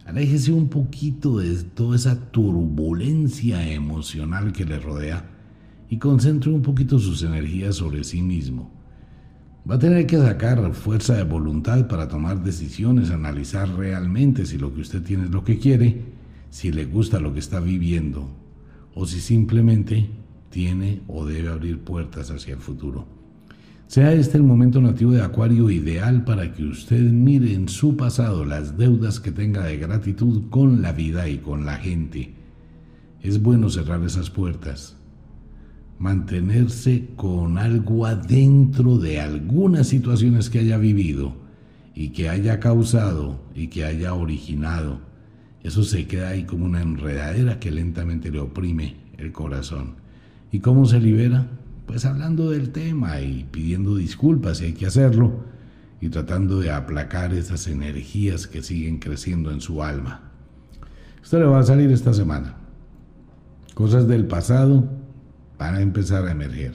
Aléjese un poquito de toda esa turbulencia emocional que le rodea y concentre un poquito sus energías sobre sí mismo. Va a tener que sacar fuerza de voluntad para tomar decisiones, analizar realmente si lo que usted tiene es lo que quiere, si le gusta lo que está viviendo o si simplemente tiene o debe abrir puertas hacia el futuro. Sea este el momento nativo de Acuario ideal para que usted mire en su pasado las deudas que tenga de gratitud con la vida y con la gente. Es bueno cerrar esas puertas, mantenerse con algo adentro de algunas situaciones que haya vivido y que haya causado y que haya originado. Eso se queda ahí como una enredadera que lentamente le oprime el corazón. ¿Y cómo se libera? pues hablando del tema y pidiendo disculpas si hay que hacerlo y tratando de aplacar esas energías que siguen creciendo en su alma. Esto le va a salir esta semana. Cosas del pasado van a empezar a emerger.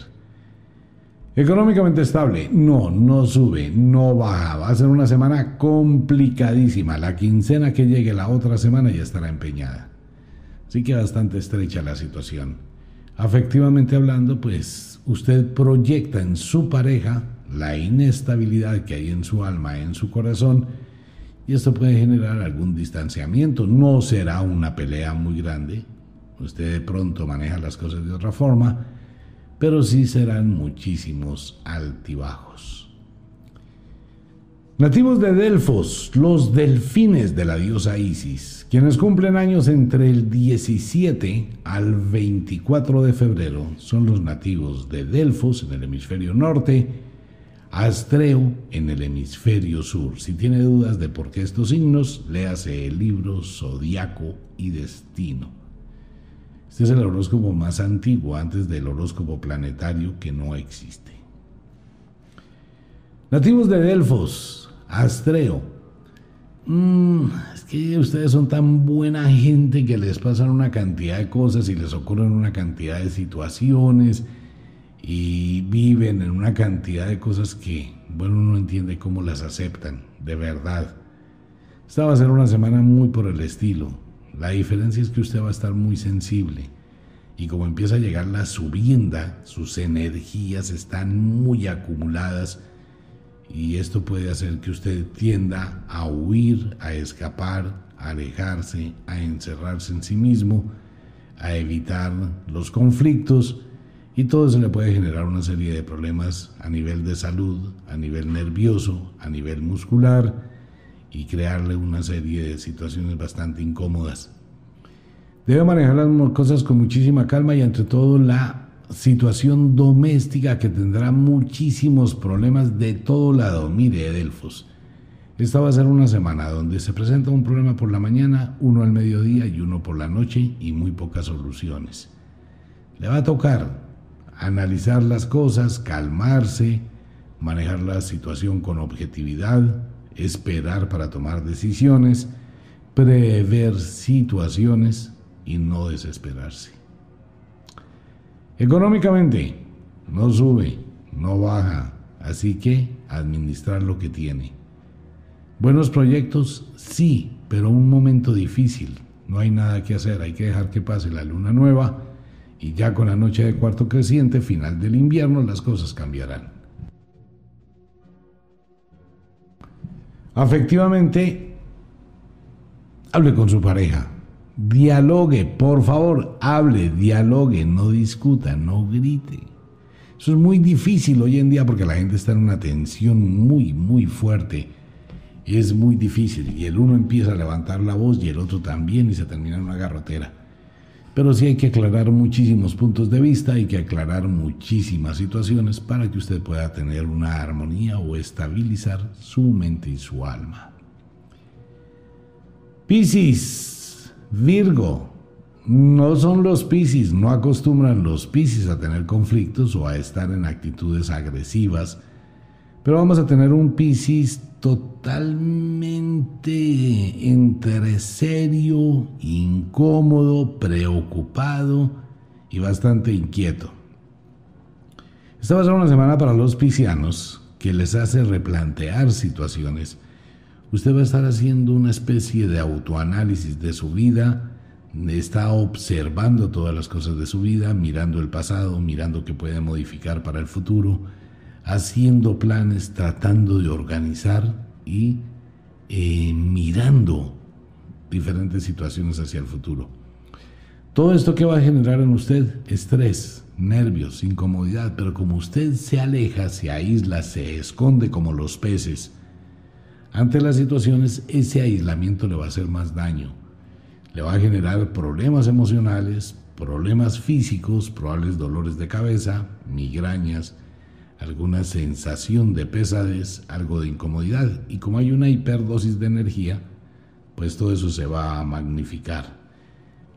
Económicamente estable, no, no sube, no baja. Va a ser una semana complicadísima. La quincena que llegue la otra semana ya estará empeñada. Así que bastante estrecha la situación. Afectivamente hablando, pues usted proyecta en su pareja la inestabilidad que hay en su alma, en su corazón, y esto puede generar algún distanciamiento. No será una pelea muy grande, usted de pronto maneja las cosas de otra forma, pero sí serán muchísimos altibajos. Nativos de Delfos, los delfines de la diosa Isis, quienes cumplen años entre el 17 al 24 de febrero, son los nativos de Delfos en el hemisferio norte, Astreo en el hemisferio sur. Si tiene dudas de por qué estos signos, léase el libro Zodiaco y Destino. Este es el horóscopo más antiguo antes del horóscopo planetario que no existe. Nativos de Delfos, Astreo. Mm, es que ustedes son tan buena gente que les pasan una cantidad de cosas y les ocurren una cantidad de situaciones y viven en una cantidad de cosas que, bueno, uno no entiende cómo las aceptan, de verdad. Esta va a ser una semana muy por el estilo. La diferencia es que usted va a estar muy sensible. Y como empieza a llegar la subienda, sus energías están muy acumuladas y esto puede hacer que usted tienda a huir, a escapar, a alejarse, a encerrarse en sí mismo, a evitar los conflictos y todo eso le puede generar una serie de problemas a nivel de salud, a nivel nervioso, a nivel muscular y crearle una serie de situaciones bastante incómodas. Debe manejar las cosas con muchísima calma y ante todo la situación doméstica que tendrá muchísimos problemas de todo lado. Mire, Edelfos, esta va a ser una semana donde se presenta un problema por la mañana, uno al mediodía y uno por la noche y muy pocas soluciones. Le va a tocar analizar las cosas, calmarse, manejar la situación con objetividad, esperar para tomar decisiones, prever situaciones y no desesperarse. Económicamente, no sube, no baja, así que administrar lo que tiene. Buenos proyectos, sí, pero un momento difícil. No hay nada que hacer, hay que dejar que pase la luna nueva y ya con la noche de cuarto creciente, final del invierno, las cosas cambiarán. Afectivamente, hable con su pareja, Dialogue, por favor, hable, dialogue, no discuta, no grite. Eso es muy difícil hoy en día porque la gente está en una tensión muy, muy fuerte. Es muy difícil y el uno empieza a levantar la voz y el otro también y se termina en una garrotera. Pero sí hay que aclarar muchísimos puntos de vista, hay que aclarar muchísimas situaciones para que usted pueda tener una armonía o estabilizar su mente y su alma. Piscis, Virgo, no son los Piscis, no acostumbran los Piscis a tener conflictos o a estar en actitudes agresivas, pero vamos a tener un Piscis totalmente entre serio, incómodo, preocupado y bastante inquieto. Esta va a ser una semana para los piscianos que les hace replantear situaciones usted va a estar haciendo una especie de autoanálisis de su vida, está observando todas las cosas de su vida, mirando el pasado, mirando qué puede modificar para el futuro, haciendo planes, tratando de organizar y eh, mirando diferentes situaciones hacia el futuro. Todo esto que va a generar en usted estrés, nervios, incomodidad, pero como usted se aleja, se aísla, se esconde como los peces, ante las situaciones ese aislamiento le va a hacer más daño. Le va a generar problemas emocionales, problemas físicos, probables dolores de cabeza, migrañas, alguna sensación de pesadez, algo de incomodidad. Y como hay una hiperdosis de energía, pues todo eso se va a magnificar.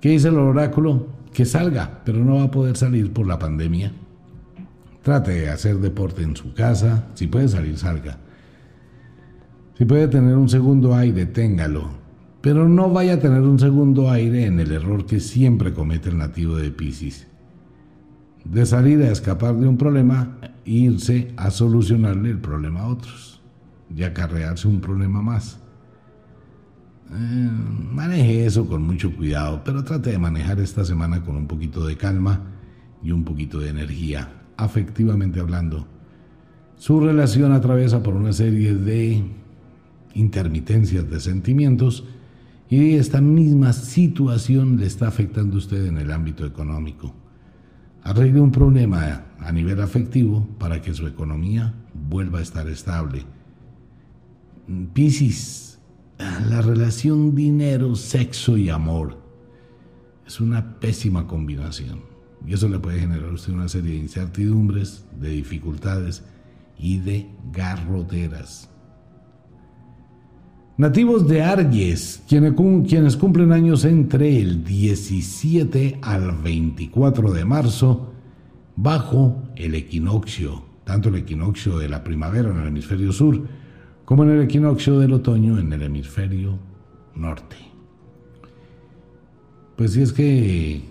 ¿Qué dice el oráculo? Que salga, pero no va a poder salir por la pandemia. Trate de hacer deporte en su casa, si puede salir, salga. Si puede tener un segundo aire, téngalo. Pero no vaya a tener un segundo aire en el error que siempre comete el nativo de Pisces. De salir a escapar de un problema irse a solucionarle el problema a otros. Y acarrearse un problema más. Eh, maneje eso con mucho cuidado, pero trate de manejar esta semana con un poquito de calma y un poquito de energía, afectivamente hablando. Su relación atraviesa por una serie de intermitencias de sentimientos y esta misma situación le está afectando a usted en el ámbito económico. Arregle un problema a nivel afectivo para que su economía vuelva a estar estable. Piscis, la relación dinero, sexo y amor es una pésima combinación. Y eso le puede generar a usted una serie de incertidumbres, de dificultades y de garroteras. Nativos de Arges, quienes cumplen años entre el 17 al 24 de marzo, bajo el equinoccio, tanto el equinoccio de la primavera en el hemisferio sur, como en el equinoccio del otoño en el hemisferio norte. Pues si es que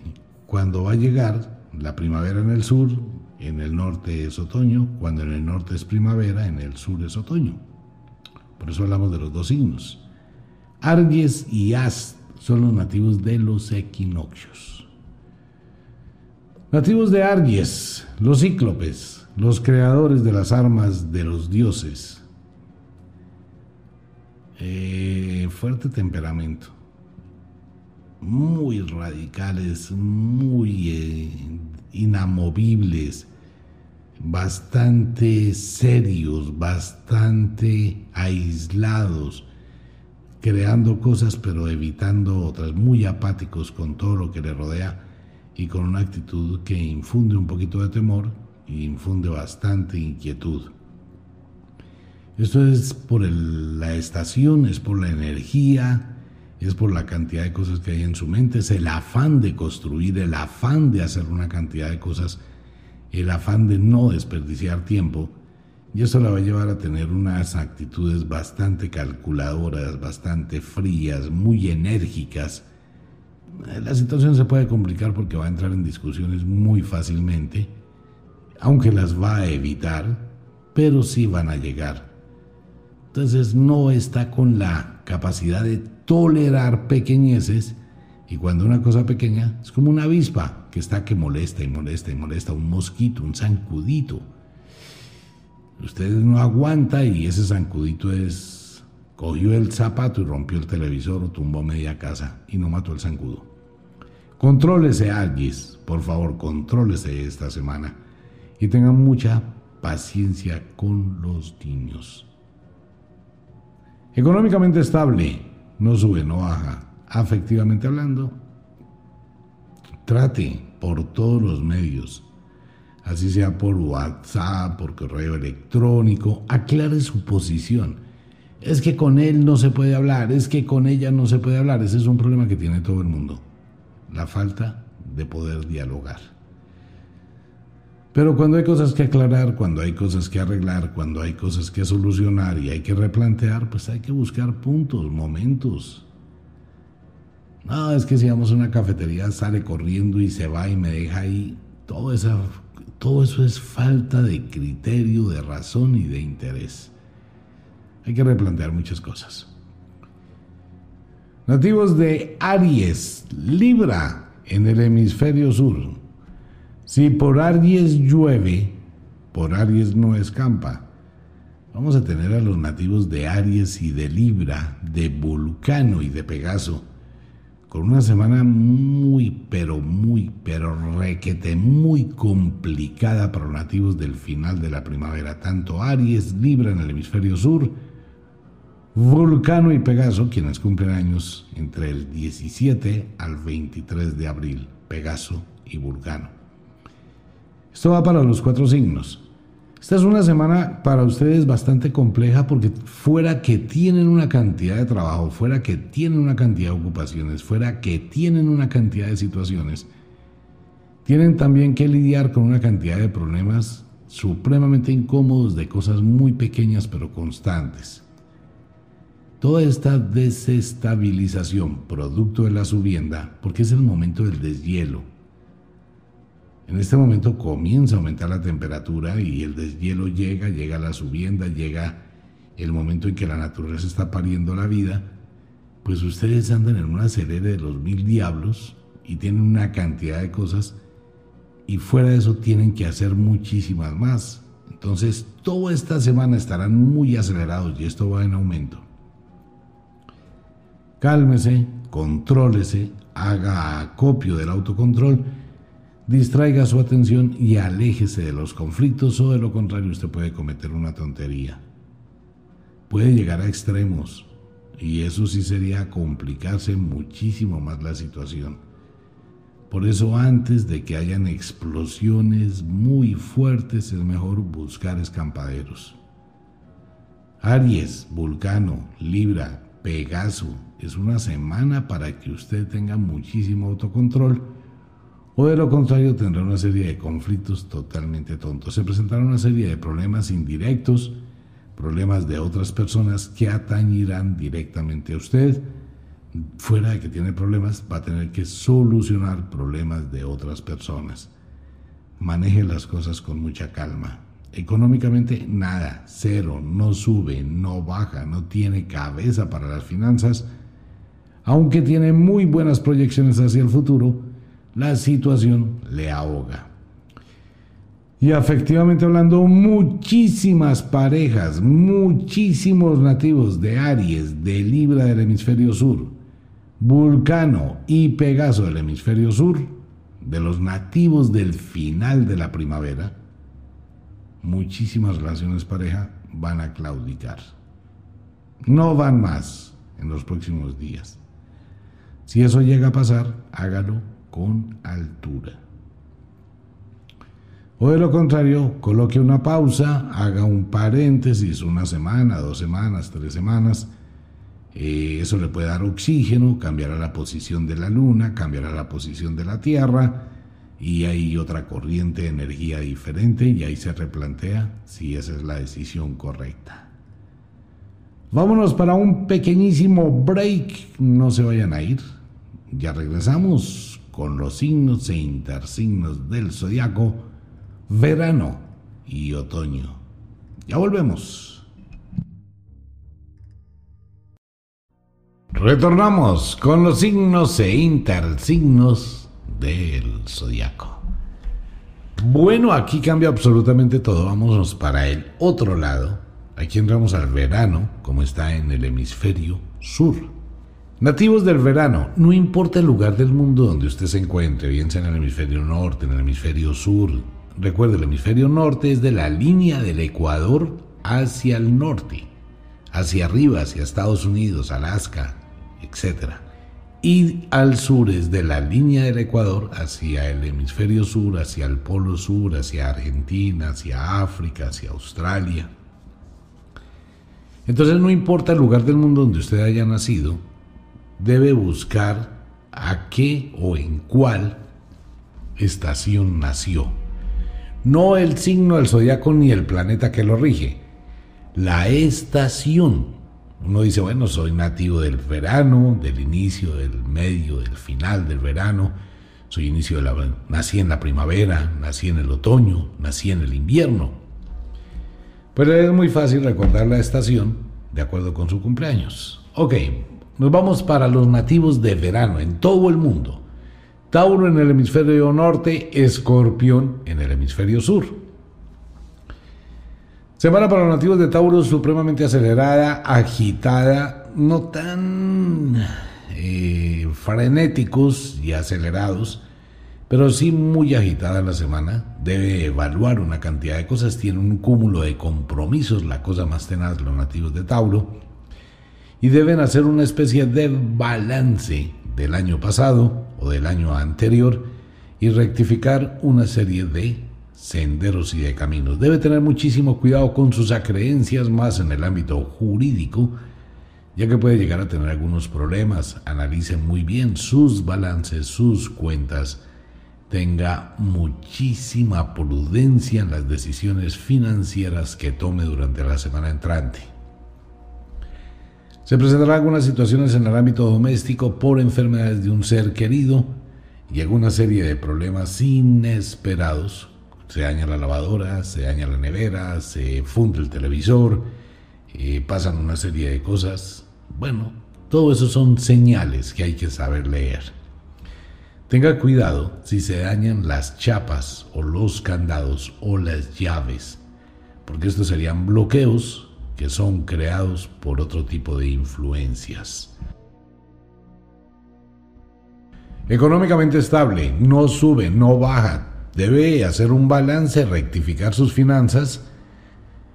cuando va a llegar la primavera en el sur, en el norte es otoño, cuando en el norte es primavera, en el sur es otoño. Por eso hablamos de los dos signos. Argies y As son los nativos de los equinoccios. Nativos de Argies, los cíclopes, los creadores de las armas de los dioses. Eh, fuerte temperamento. Muy radicales, muy eh, inamovibles bastante serios, bastante aislados, creando cosas pero evitando otras, muy apáticos con todo lo que le rodea y con una actitud que infunde un poquito de temor y infunde bastante inquietud. Esto es por la estación, es por la energía, es por la cantidad de cosas que hay en su mente, es el afán de construir, el afán de hacer una cantidad de cosas el afán de no desperdiciar tiempo, y eso la va a llevar a tener unas actitudes bastante calculadoras, bastante frías, muy enérgicas. La situación se puede complicar porque va a entrar en discusiones muy fácilmente, aunque las va a evitar, pero sí van a llegar. Entonces no está con la capacidad de tolerar pequeñeces y cuando una cosa pequeña es como una avispa que está que molesta y molesta y molesta, un mosquito, un zancudito. Usted no aguanta y ese zancudito es, cogió el zapato y rompió el televisor o tumbó media casa y no mató el zancudo. Contrólese, Alguis, por favor, contrólese esta semana y tengan mucha paciencia con los niños. Económicamente estable, no sube, no baja afectivamente hablando, trate por todos los medios, así sea por WhatsApp, por correo electrónico, aclare su posición. Es que con él no se puede hablar, es que con ella no se puede hablar. Ese es un problema que tiene todo el mundo, la falta de poder dialogar. Pero cuando hay cosas que aclarar, cuando hay cosas que arreglar, cuando hay cosas que solucionar y hay que replantear, pues hay que buscar puntos, momentos, no, es que si vamos a una cafetería sale corriendo y se va y me deja ahí. Todo, todo eso es falta de criterio, de razón y de interés. Hay que replantear muchas cosas. Nativos de Aries, Libra, en el hemisferio sur. Si por Aries llueve, por Aries no escampa. Vamos a tener a los nativos de Aries y de Libra, de Vulcano y de Pegaso con una semana muy, pero muy, pero requete, muy complicada para los nativos del final de la primavera. Tanto Aries, Libra en el hemisferio sur, Vulcano y Pegaso, quienes cumplen años entre el 17 al 23 de abril, Pegaso y Vulcano. Esto va para los cuatro signos. Esta es una semana para ustedes bastante compleja porque fuera que tienen una cantidad de trabajo, fuera que tienen una cantidad de ocupaciones, fuera que tienen una cantidad de situaciones, tienen también que lidiar con una cantidad de problemas supremamente incómodos de cosas muy pequeñas pero constantes. Toda esta desestabilización producto de la subienda, porque es el momento del deshielo, en este momento comienza a aumentar la temperatura y el deshielo llega, llega la subienda, llega el momento en que la naturaleza está pariendo la vida, pues ustedes andan en una serie de los mil diablos y tienen una cantidad de cosas y fuera de eso tienen que hacer muchísimas más. Entonces, toda esta semana estarán muy acelerados y esto va en aumento. Cálmese, contrólese, haga acopio del autocontrol distraiga su atención y aléjese de los conflictos o de lo contrario usted puede cometer una tontería. Puede llegar a extremos y eso sí sería complicarse muchísimo más la situación. Por eso antes de que hayan explosiones muy fuertes es mejor buscar escampaderos. Aries, Vulcano, Libra, Pegaso, es una semana para que usted tenga muchísimo autocontrol o de lo contrario tendrá una serie de conflictos totalmente tontos. Se presentará una serie de problemas indirectos, problemas de otras personas que atañirán directamente a usted. Fuera de que tiene problemas, va a tener que solucionar problemas de otras personas. Maneje las cosas con mucha calma. Económicamente, nada, cero, no sube, no baja, no tiene cabeza para las finanzas, aunque tiene muy buenas proyecciones hacia el futuro la situación le ahoga. Y efectivamente hablando, muchísimas parejas, muchísimos nativos de Aries, de Libra del hemisferio sur, Vulcano y Pegaso del hemisferio sur, de los nativos del final de la primavera, muchísimas relaciones pareja van a claudicar. No van más en los próximos días. Si eso llega a pasar, hágalo con altura. O de lo contrario, coloque una pausa, haga un paréntesis, una semana, dos semanas, tres semanas. Eh, eso le puede dar oxígeno, cambiará la posición de la luna, cambiará la posición de la Tierra y hay otra corriente de energía diferente y ahí se replantea si esa es la decisión correcta. Vámonos para un pequeñísimo break, no se vayan a ir, ya regresamos con los signos e intersignos del zodiaco, verano y otoño. Ya volvemos. Retornamos con los signos e intersignos del zodiaco. Bueno, aquí cambia absolutamente todo. Vámonos para el otro lado. Aquí entramos al verano, como está en el hemisferio sur. Nativos del verano, no importa el lugar del mundo donde usted se encuentre, bien sea en el hemisferio norte, en el hemisferio sur. Recuerde, el hemisferio norte es de la línea del Ecuador hacia el norte, hacia arriba, hacia Estados Unidos, Alaska, etc. Y al sur es de la línea del Ecuador hacia el hemisferio sur, hacia el polo sur, hacia Argentina, hacia África, hacia Australia. Entonces no importa el lugar del mundo donde usted haya nacido, debe buscar a qué o en cuál estación nació. No el signo del zodiaco ni el planeta que lo rige, la estación. Uno dice, bueno, soy nativo del verano, del inicio, del medio, del final del verano, soy inicio de la nací en la primavera, nací en el otoño, nací en el invierno. Pero es muy fácil recordar la estación de acuerdo con su cumpleaños. Ok, nos vamos para los nativos de verano en todo el mundo. Tauro en el hemisferio norte, Escorpión en el hemisferio sur. Semana para los nativos de Tauro supremamente acelerada, agitada, no tan eh, frenéticos y acelerados, pero sí muy agitada la semana. Debe evaluar una cantidad de cosas, tiene un cúmulo de compromisos, la cosa más tenaz los nativos de Tauro, y deben hacer una especie de balance del año pasado o del año anterior y rectificar una serie de senderos y de caminos. Debe tener muchísimo cuidado con sus acreencias más en el ámbito jurídico, ya que puede llegar a tener algunos problemas. Analice muy bien sus balances, sus cuentas. Tenga muchísima prudencia en las decisiones financieras que tome durante la semana entrante. Se presentarán algunas situaciones en el ámbito doméstico por enfermedades de un ser querido y alguna serie de problemas inesperados se daña la lavadora, se daña la nevera, se funde el televisor, eh, pasan una serie de cosas. Bueno, todo eso son señales que hay que saber leer. Tenga cuidado si se dañan las chapas o los candados o las llaves, porque estos serían bloqueos que son creados por otro tipo de influencias. Económicamente estable, no sube, no baja, debe hacer un balance, rectificar sus finanzas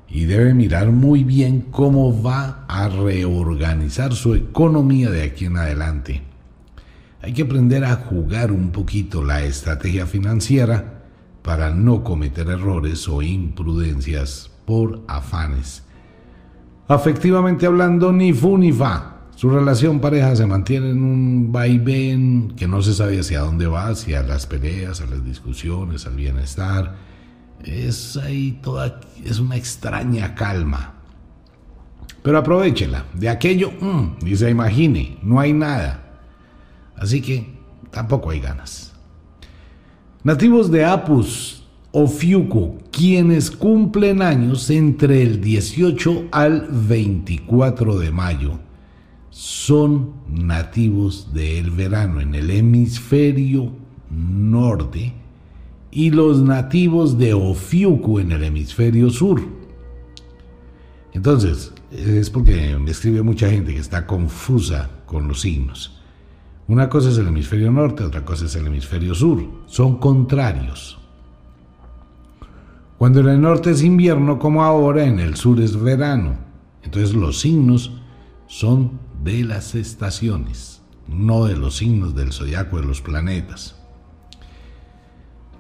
y debe mirar muy bien cómo va a reorganizar su economía de aquí en adelante. Hay que aprender a jugar un poquito la estrategia financiera para no cometer errores o imprudencias por afanes. Afectivamente hablando, ni fu ni fa. Su relación pareja se mantiene en un vaivén que no se sabe hacia dónde va, hacia las peleas, a las discusiones, al bienestar. Es ahí toda, es una extraña calma. Pero aprovechela. De aquello, mmm, ni se imagine, no hay nada. Así que tampoco hay ganas. Nativos de Apus o quienes cumplen años entre el 18 al 24 de mayo son nativos del verano en el hemisferio norte y los nativos de Ofiuku en el hemisferio sur. Entonces, es porque me escribe mucha gente que está confusa con los signos. Una cosa es el hemisferio norte, otra cosa es el hemisferio sur. Son contrarios. Cuando en el norte es invierno como ahora, en el sur es verano. Entonces los signos son de las estaciones, no de los signos del zodiaco de los planetas.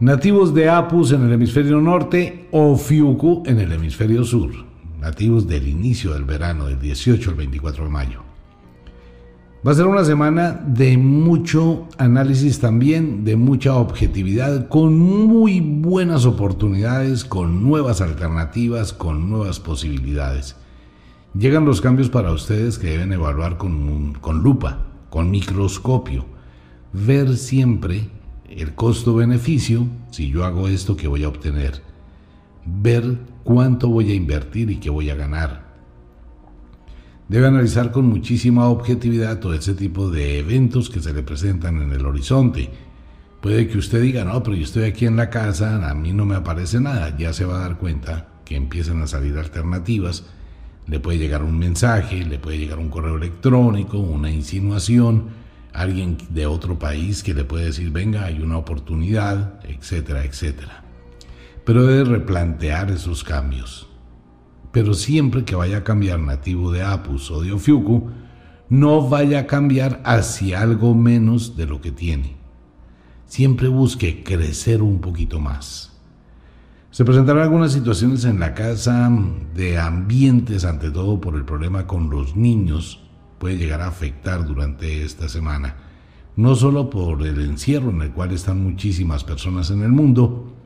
Nativos de Apus en el hemisferio norte o Fiuku en el hemisferio sur, nativos del inicio del verano, del 18 al 24 de mayo. Va a ser una semana de mucho análisis también, de mucha objetividad, con muy buenas oportunidades, con nuevas alternativas, con nuevas posibilidades. Llegan los cambios para ustedes que deben evaluar con, con lupa, con microscopio, ver siempre el costo-beneficio, si yo hago esto, ¿qué voy a obtener? Ver cuánto voy a invertir y qué voy a ganar. Debe analizar con muchísima objetividad todo ese tipo de eventos que se le presentan en el horizonte. Puede que usted diga, no, pero yo estoy aquí en la casa, a mí no me aparece nada. Ya se va a dar cuenta que empiezan a salir alternativas le puede llegar un mensaje, le puede llegar un correo electrónico, una insinuación, alguien de otro país que le puede decir, venga, hay una oportunidad, etcétera, etcétera. Pero debe replantear esos cambios. Pero siempre que vaya a cambiar nativo de Apus o de Ofiuku, no vaya a cambiar hacia algo menos de lo que tiene. Siempre busque crecer un poquito más. Se presentarán algunas situaciones en la casa de ambientes, ante todo por el problema con los niños, puede llegar a afectar durante esta semana, no solo por el encierro en el cual están muchísimas personas en el mundo,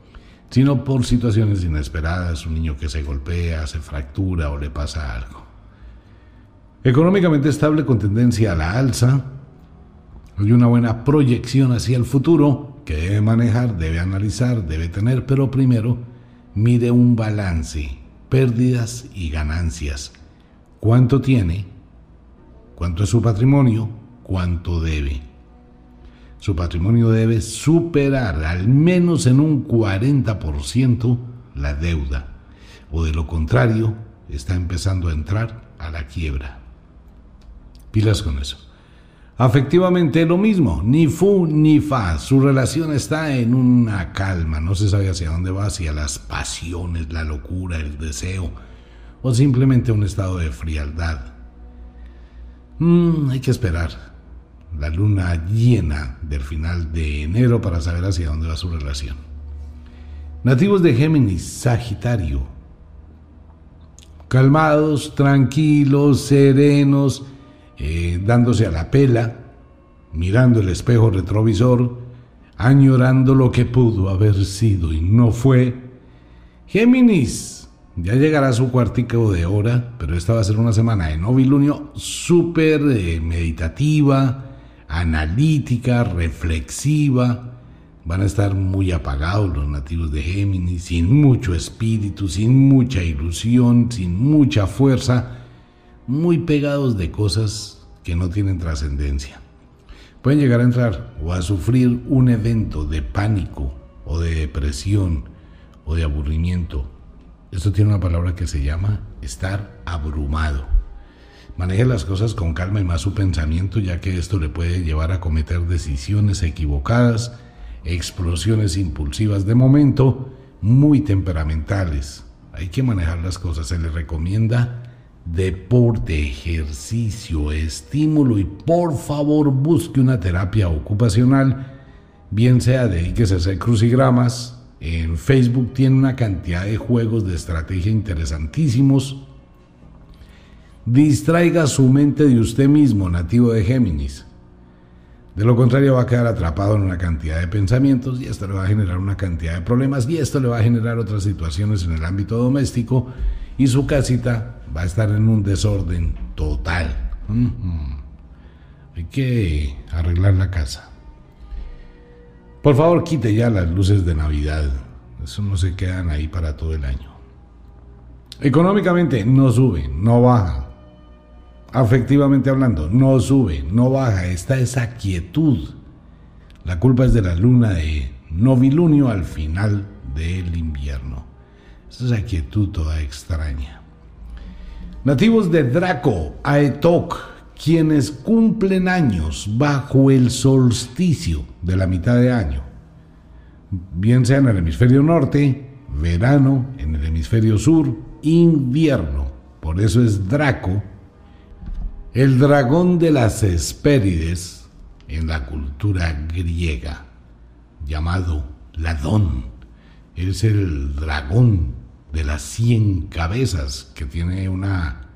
sino por situaciones inesperadas, un niño que se golpea, se fractura o le pasa algo. Económicamente estable con tendencia a la alza, hay una buena proyección hacia el futuro que debe manejar, debe analizar, debe tener, pero primero mide un balance, pérdidas y ganancias. ¿Cuánto tiene? ¿Cuánto es su patrimonio? ¿Cuánto debe? Su patrimonio debe superar al menos en un 40% la deuda, o de lo contrario, está empezando a entrar a la quiebra. Pilas con eso. Afectivamente lo mismo, ni fu ni fa. Su relación está en una calma, no se sabe hacia dónde va, hacia las pasiones, la locura, el deseo, o simplemente un estado de frialdad. Mm, hay que esperar la luna llena del final de enero para saber hacia dónde va su relación. Nativos de Géminis, Sagitario. Calmados, tranquilos, serenos, eh, dándose a la pela, mirando el espejo retrovisor, añorando lo que pudo haber sido y no fue. Géminis, ya llegará su cuartico de hora, pero esta va a ser una semana de novilunio súper eh, meditativa, analítica, reflexiva. Van a estar muy apagados los nativos de Géminis, sin mucho espíritu, sin mucha ilusión, sin mucha fuerza, muy pegados de cosas que no tienen trascendencia. Pueden llegar a entrar o a sufrir un evento de pánico o de depresión o de aburrimiento. Esto tiene una palabra que se llama estar abrumado. Maneje las cosas con calma y más su pensamiento, ya que esto le puede llevar a cometer decisiones equivocadas, explosiones impulsivas de momento, muy temperamentales. Hay que manejar las cosas. Se le recomienda deporte, ejercicio, estímulo y por favor busque una terapia ocupacional, bien sea dedíquese a hacer crucigramas. En Facebook tiene una cantidad de juegos de estrategia interesantísimos Distraiga su mente de usted mismo, nativo de Géminis. De lo contrario va a quedar atrapado en una cantidad de pensamientos y esto le va a generar una cantidad de problemas y esto le va a generar otras situaciones en el ámbito doméstico y su casita va a estar en un desorden total. Hay que arreglar la casa. Por favor, quite ya las luces de Navidad. Eso no se quedan ahí para todo el año. Económicamente no sube, no baja afectivamente hablando, no sube, no baja, está esa quietud. La culpa es de la luna de novilunio al final del invierno. Es esa quietud toda extraña. Nativos de Draco, Aetok, quienes cumplen años bajo el solsticio de la mitad de año, bien sea en el hemisferio norte, verano, en el hemisferio sur, invierno. Por eso es Draco el dragón de las Hespérides en la cultura griega, llamado Ladón, es el dragón de las cien cabezas que tiene una,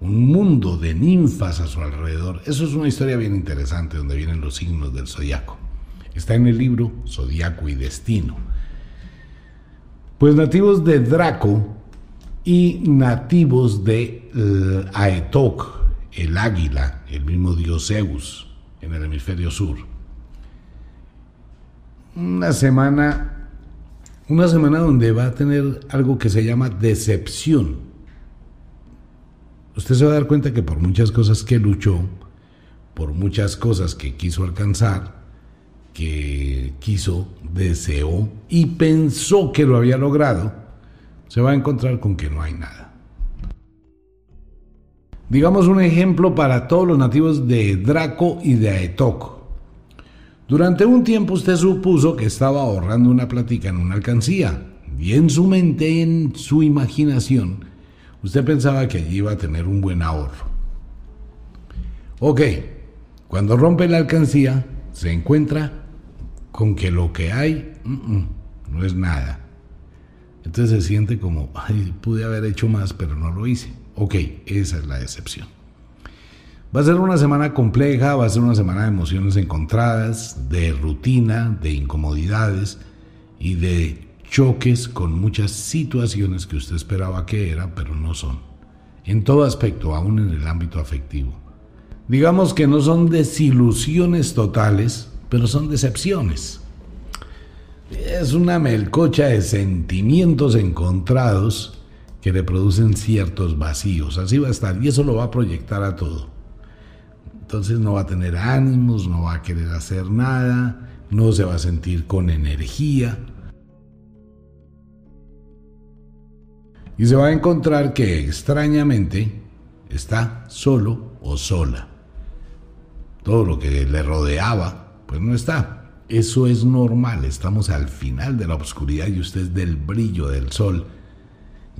un mundo de ninfas a su alrededor. Eso es una historia bien interesante donde vienen los signos del zodiaco. Está en el libro Zodiaco y Destino. Pues nativos de Draco y nativos de eh, Aetok, el águila, el mismo dios Zeus, en el hemisferio sur. Una semana, una semana donde va a tener algo que se llama decepción. Usted se va a dar cuenta que por muchas cosas que luchó, por muchas cosas que quiso alcanzar, que quiso, deseó y pensó que lo había logrado, se va a encontrar con que no hay nada. Digamos un ejemplo para todos los nativos de Draco y de Aetok. Durante un tiempo usted supuso que estaba ahorrando una plática en una alcancía y en su mente, en su imaginación, usted pensaba que allí iba a tener un buen ahorro. Ok, cuando rompe la alcancía, se encuentra con que lo que hay no es nada. Entonces se siente como, pude haber hecho más, pero no lo hice. Ok, esa es la decepción. Va a ser una semana compleja, va a ser una semana de emociones encontradas, de rutina, de incomodidades y de choques con muchas situaciones que usted esperaba que era, pero no son. En todo aspecto, aún en el ámbito afectivo. Digamos que no son desilusiones totales, pero son decepciones. Es una melcocha de sentimientos encontrados que le producen ciertos vacíos. Así va a estar y eso lo va a proyectar a todo. Entonces no va a tener ánimos, no va a querer hacer nada, no se va a sentir con energía. Y se va a encontrar que extrañamente está solo o sola. todo lo que le rodeaba, pues no está. Eso es normal, estamos al final de la oscuridad y usted es del brillo del sol.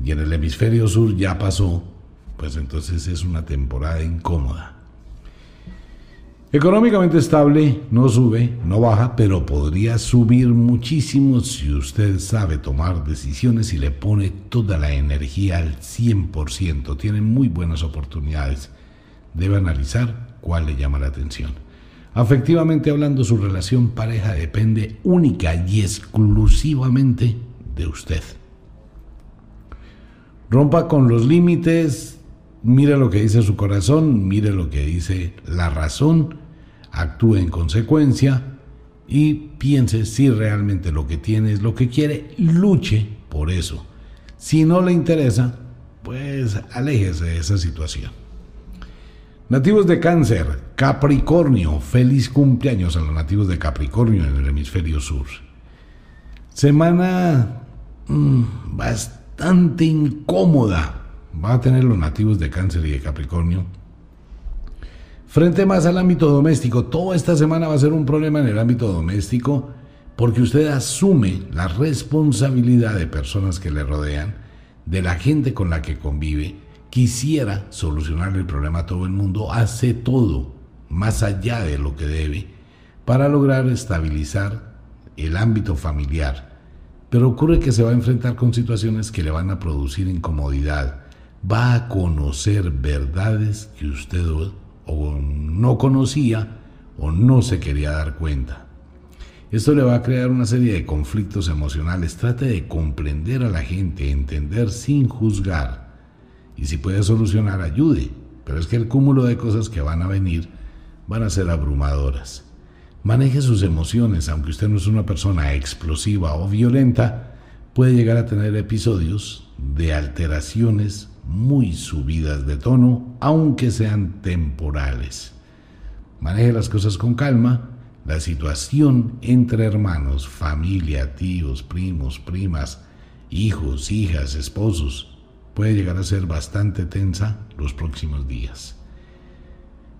Y en el hemisferio sur ya pasó, pues entonces es una temporada incómoda. Económicamente estable, no sube, no baja, pero podría subir muchísimo si usted sabe tomar decisiones y le pone toda la energía al 100%. Tiene muy buenas oportunidades. Debe analizar cuál le llama la atención. Afectivamente hablando, su relación pareja depende única y exclusivamente de usted. Rompa con los límites, mire lo que dice su corazón, mire lo que dice la razón actúe en consecuencia y piense si realmente lo que tiene es lo que quiere, luche por eso. Si no le interesa, pues aléjese de esa situación. Nativos de cáncer, Capricornio, feliz cumpleaños a los nativos de Capricornio en el hemisferio sur. Semana mm, bastante incómoda. Va a tener los nativos de cáncer y de Capricornio. Frente más al ámbito doméstico, toda esta semana va a ser un problema en el ámbito doméstico porque usted asume la responsabilidad de personas que le rodean, de la gente con la que convive, quisiera solucionar el problema a todo el mundo, hace todo más allá de lo que debe para lograr estabilizar el ámbito familiar. Pero ocurre que se va a enfrentar con situaciones que le van a producir incomodidad, va a conocer verdades que usted o no conocía o no se quería dar cuenta. Esto le va a crear una serie de conflictos emocionales. Trate de comprender a la gente, entender sin juzgar. Y si puede solucionar, ayude. Pero es que el cúmulo de cosas que van a venir van a ser abrumadoras. Maneje sus emociones, aunque usted no es una persona explosiva o violenta, puede llegar a tener episodios de alteraciones muy subidas de tono, aunque sean temporales. Maneje las cosas con calma. La situación entre hermanos, familia, tíos, primos, primas, hijos, hijas, esposos, puede llegar a ser bastante tensa los próximos días.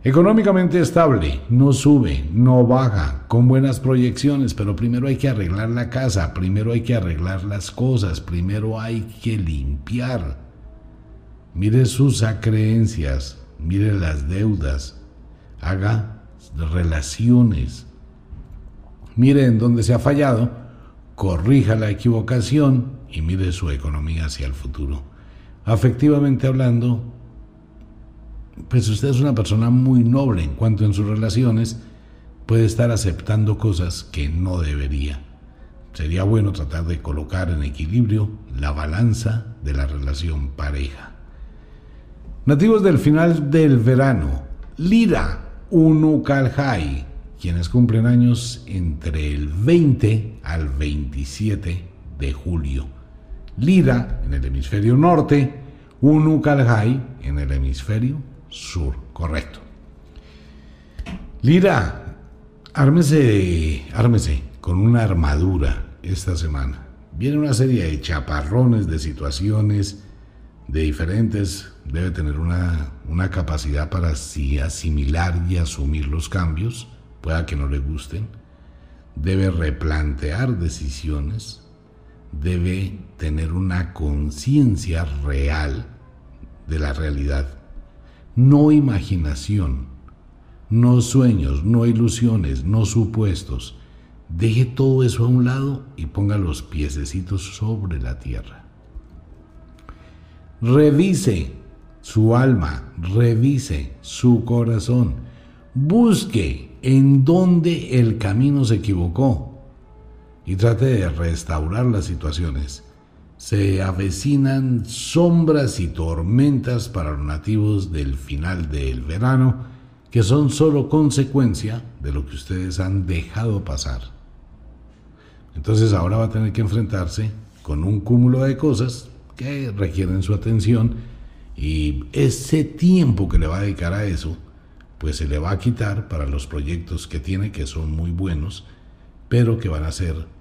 Económicamente estable, no sube, no baja, con buenas proyecciones, pero primero hay que arreglar la casa, primero hay que arreglar las cosas, primero hay que limpiar mire sus acreencias, mire las deudas, haga relaciones, mire en dónde se ha fallado, corrija la equivocación y mire su economía hacia el futuro. Afectivamente hablando, pues usted es una persona muy noble en cuanto en sus relaciones puede estar aceptando cosas que no debería. Sería bueno tratar de colocar en equilibrio la balanza de la relación pareja. Nativos del final del verano, Lira Unukalhai, quienes cumplen años entre el 20 al 27 de julio. Lira en el hemisferio norte, Unukalhai en el hemisferio sur, correcto. Lira, ármese, ármese con una armadura esta semana. Viene una serie de chaparrones, de situaciones, de diferentes, debe tener una, una capacidad para asimilar y asumir los cambios, pueda que no le gusten, debe replantear decisiones, debe tener una conciencia real de la realidad, no imaginación, no sueños, no ilusiones, no supuestos. Deje todo eso a un lado y ponga los piececitos sobre la tierra. Revise su alma, revise su corazón, busque en dónde el camino se equivocó y trate de restaurar las situaciones. Se avecinan sombras y tormentas para los nativos del final del verano que son solo consecuencia de lo que ustedes han dejado pasar. Entonces ahora va a tener que enfrentarse con un cúmulo de cosas que requieren su atención y ese tiempo que le va a dedicar a eso, pues se le va a quitar para los proyectos que tiene, que son muy buenos, pero que van a ser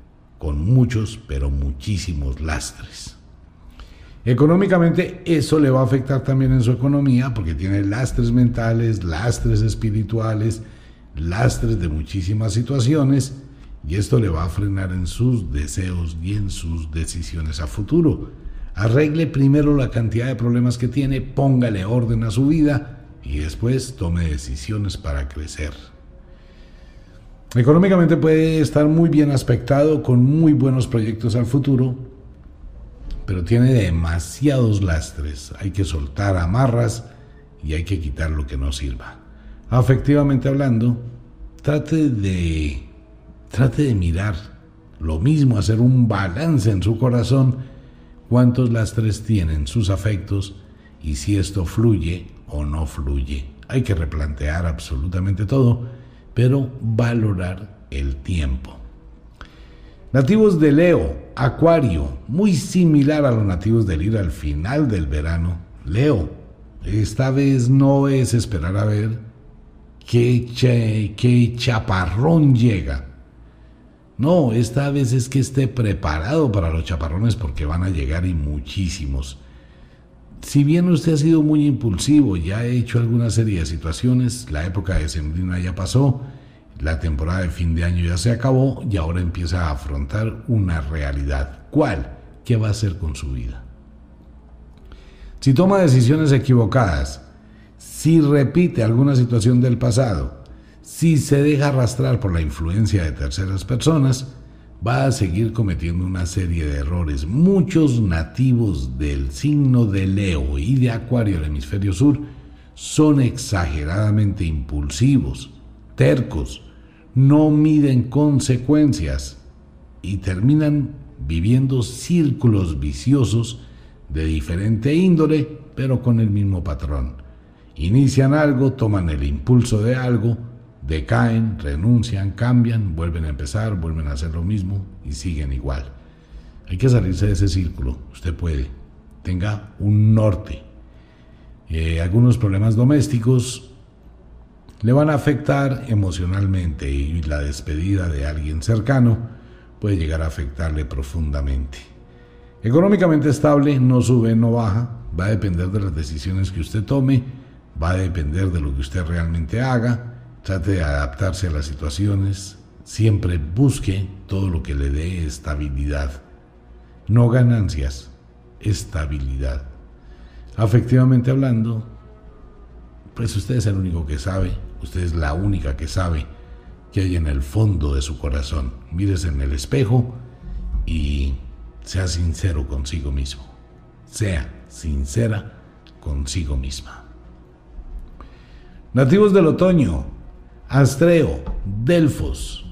con muchos, pero muchísimos lastres. Económicamente eso le va a afectar también en su economía porque tiene lastres mentales, lastres espirituales, lastres de muchísimas situaciones y esto le va a frenar en sus deseos y en sus decisiones a futuro. Arregle primero la cantidad de problemas que tiene, póngale orden a su vida y después tome decisiones para crecer. Económicamente puede estar muy bien aspectado con muy buenos proyectos al futuro, pero tiene demasiados lastres. Hay que soltar amarras y hay que quitar lo que no sirva. Afectivamente hablando, trate de trate de mirar lo mismo, hacer un balance en su corazón, cuántos lastres tienen sus afectos y si esto fluye o no fluye. Hay que replantear absolutamente todo, pero valorar el tiempo. Nativos de Leo, Acuario, muy similar a los nativos del Ir al final del verano. Leo, esta vez no es esperar a ver qué, qué chaparrón llega. No, esta vez es que esté preparado para los chaparrones porque van a llegar y muchísimos. Si bien usted ha sido muy impulsivo y ha hecho alguna serie de situaciones, la época de sembrina ya pasó, la temporada de fin de año ya se acabó y ahora empieza a afrontar una realidad. ¿Cuál? ¿Qué va a hacer con su vida? Si toma decisiones equivocadas, si repite alguna situación del pasado, si se deja arrastrar por la influencia de terceras personas, va a seguir cometiendo una serie de errores. Muchos nativos del signo de Leo y de Acuario del hemisferio sur son exageradamente impulsivos, tercos, no miden consecuencias y terminan viviendo círculos viciosos de diferente índole, pero con el mismo patrón. Inician algo, toman el impulso de algo, decaen, renuncian, cambian, vuelven a empezar, vuelven a hacer lo mismo y siguen igual. Hay que salirse de ese círculo, usted puede. Tenga un norte. Eh, algunos problemas domésticos le van a afectar emocionalmente y la despedida de alguien cercano puede llegar a afectarle profundamente. Económicamente estable, no sube, no baja, va a depender de las decisiones que usted tome, va a depender de lo que usted realmente haga, Trate de adaptarse a las situaciones. Siempre busque todo lo que le dé estabilidad. No ganancias, estabilidad. Afectivamente hablando, pues usted es el único que sabe, usted es la única que sabe que hay en el fondo de su corazón. Mírese en el espejo y sea sincero consigo mismo. Sea sincera consigo misma. Nativos del otoño, Astreo, Delfos.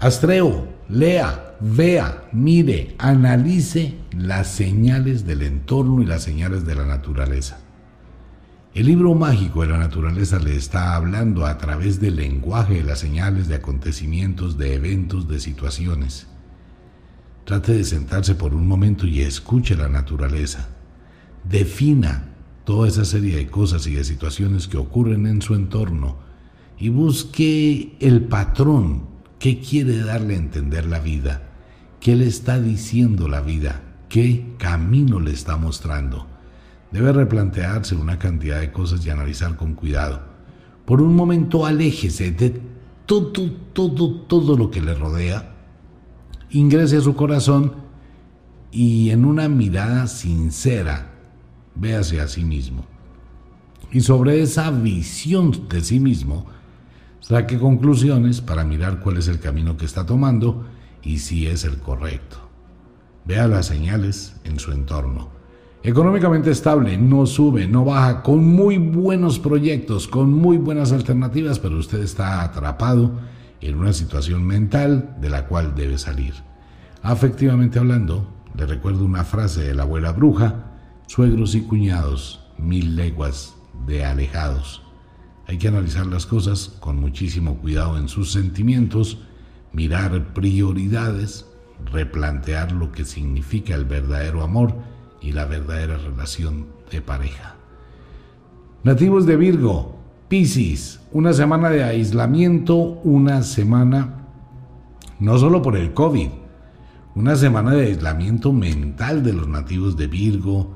Astreo, lea, vea, mire, analice las señales del entorno y las señales de la naturaleza. El libro mágico de la naturaleza le está hablando a través del lenguaje de las señales de acontecimientos, de eventos, de situaciones. Trate de sentarse por un momento y escuche la naturaleza. Defina toda esa serie de cosas y de situaciones que ocurren en su entorno y busque el patrón que quiere darle a entender la vida, qué le está diciendo la vida, qué camino le está mostrando. Debe replantearse una cantidad de cosas y analizar con cuidado. Por un momento aléjese de todo, todo, todo lo que le rodea. Ingrese a su corazón y en una mirada sincera, véase a sí mismo. Y sobre esa visión de sí mismo, Saque conclusiones para mirar cuál es el camino que está tomando y si es el correcto. Vea las señales en su entorno. Económicamente estable, no sube, no baja, con muy buenos proyectos, con muy buenas alternativas, pero usted está atrapado en una situación mental de la cual debe salir. Afectivamente hablando, le recuerdo una frase de la abuela bruja, suegros y cuñados, mil leguas de alejados. Hay que analizar las cosas con muchísimo cuidado en sus sentimientos, mirar prioridades, replantear lo que significa el verdadero amor y la verdadera relación de pareja. Nativos de Virgo, Piscis, una semana de aislamiento, una semana no solo por el COVID, una semana de aislamiento mental de los nativos de Virgo,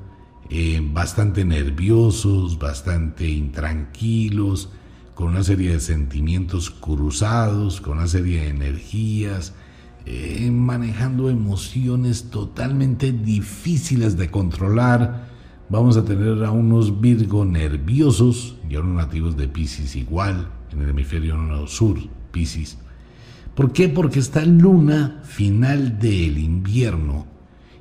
eh, bastante nerviosos, bastante intranquilos, con una serie de sentimientos cruzados, con una serie de energías, eh, manejando emociones totalmente difíciles de controlar. Vamos a tener a unos Virgo nerviosos y a unos nativos de Pisces igual, en el hemisferio sur, Pisces. ¿Por qué? Porque esta luna final del invierno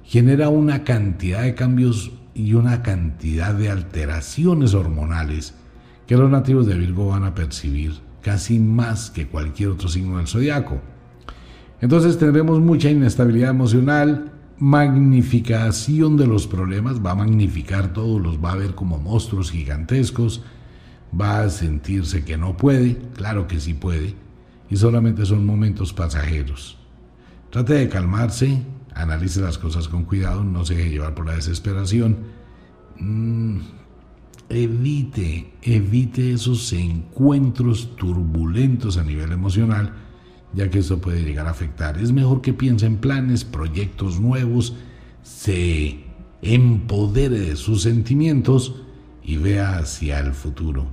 genera una cantidad de cambios y una cantidad de alteraciones hormonales que los nativos de Virgo van a percibir casi más que cualquier otro signo del zodiaco. Entonces tendremos mucha inestabilidad emocional, magnificación de los problemas, va a magnificar todos, los va a ver como monstruos gigantescos, va a sentirse que no puede, claro que sí puede, y solamente son momentos pasajeros. Trate de calmarse, analice las cosas con cuidado, no se deje llevar por la desesperación. Mm, evite, evite esos encuentros turbulentos a nivel emocional, ya que eso puede llegar a afectar. Es mejor que piense en planes, proyectos nuevos, se empodere de sus sentimientos y vea hacia el futuro.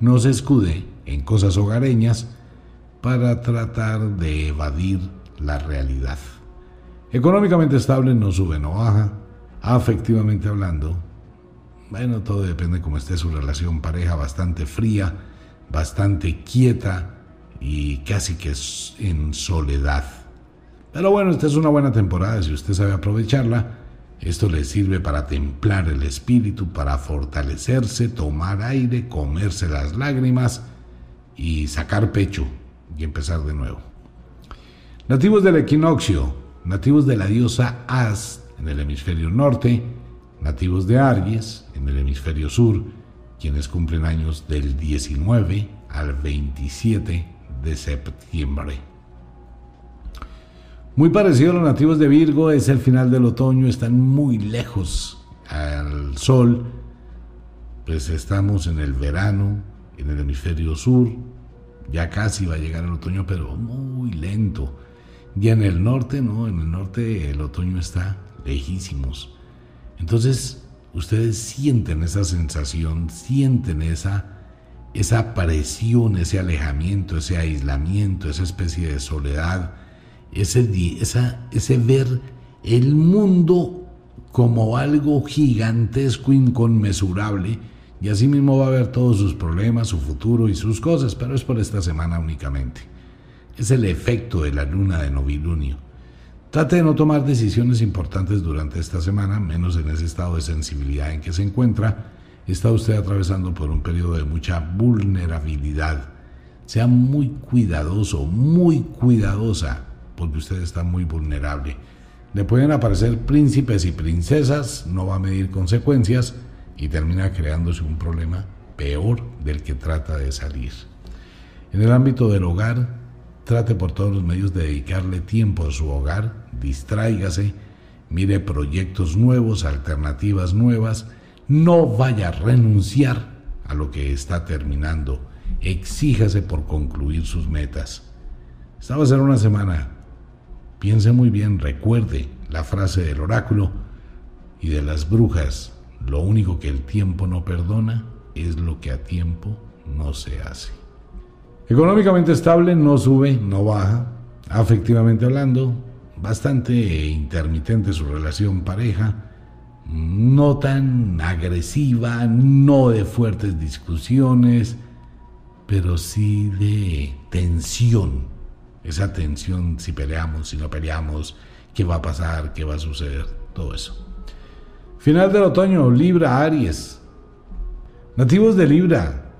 No se escude en cosas hogareñas para tratar de evadir la realidad. Económicamente estable no sube, no baja. Afectivamente hablando, bueno, todo depende de cómo esté su relación pareja, bastante fría, bastante quieta y casi que en soledad. Pero bueno, esta es una buena temporada, si usted sabe aprovecharla, esto le sirve para templar el espíritu, para fortalecerse, tomar aire, comerse las lágrimas y sacar pecho y empezar de nuevo. Nativos del equinoccio, nativos de la diosa As en el hemisferio norte, nativos de Aries en el hemisferio sur, quienes cumplen años del 19 al 27 de septiembre. Muy parecido a los nativos de Virgo, es el final del otoño, están muy lejos al sol, pues estamos en el verano, en el hemisferio sur, ya casi va a llegar el otoño, pero muy lento. Y en el norte, no, en el norte el otoño está lejísimos. Entonces, ustedes sienten esa sensación, sienten esa, esa presión, ese alejamiento, ese aislamiento, esa especie de soledad, ese, esa, ese ver el mundo como algo gigantesco, inconmensurable, y así mismo va a ver todos sus problemas, su futuro y sus cosas, pero es por esta semana únicamente. Es el efecto de la luna de novilunio. Trate de no tomar decisiones importantes durante esta semana, menos en ese estado de sensibilidad en que se encuentra. Está usted atravesando por un periodo de mucha vulnerabilidad. Sea muy cuidadoso, muy cuidadosa, porque usted está muy vulnerable. Le pueden aparecer príncipes y princesas, no va a medir consecuencias y termina creándose un problema peor del que trata de salir. En el ámbito del hogar, Trate por todos los medios de dedicarle tiempo a su hogar, distráigase, mire proyectos nuevos, alternativas nuevas, no vaya a renunciar a lo que está terminando, exíjase por concluir sus metas. Esta va a ser una semana. Piense muy bien, recuerde la frase del oráculo y de las brujas. Lo único que el tiempo no perdona es lo que a tiempo no se hace. Económicamente estable, no sube, no baja. Afectivamente hablando, bastante intermitente su relación pareja. No tan agresiva, no de fuertes discusiones, pero sí de tensión. Esa tensión si peleamos, si no peleamos, qué va a pasar, qué va a suceder, todo eso. Final del otoño, Libra, Aries. Nativos de Libra,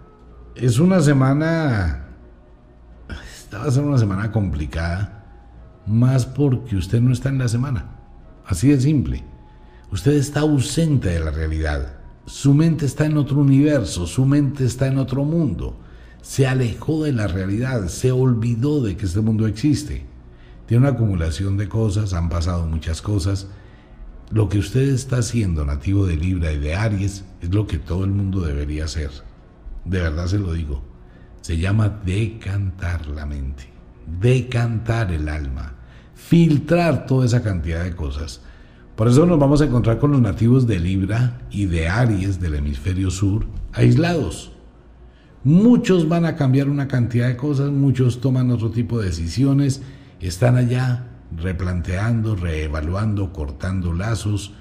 es una semana esta va a ser una semana complicada, más porque usted no está en la semana. Así de simple. Usted está ausente de la realidad. Su mente está en otro universo, su mente está en otro mundo. Se alejó de la realidad, se olvidó de que este mundo existe. Tiene una acumulación de cosas, han pasado muchas cosas. Lo que usted está haciendo, nativo de Libra y de Aries, es lo que todo el mundo debería hacer. De verdad se lo digo se llama decantar la mente, decantar el alma, filtrar toda esa cantidad de cosas. Por eso nos vamos a encontrar con los nativos de Libra y de Aries del hemisferio sur aislados, Muchos van a cambiar una cantidad de cosas, muchos toman otro tipo de decisiones, están allá replanteando, reevaluando, cortando lazos,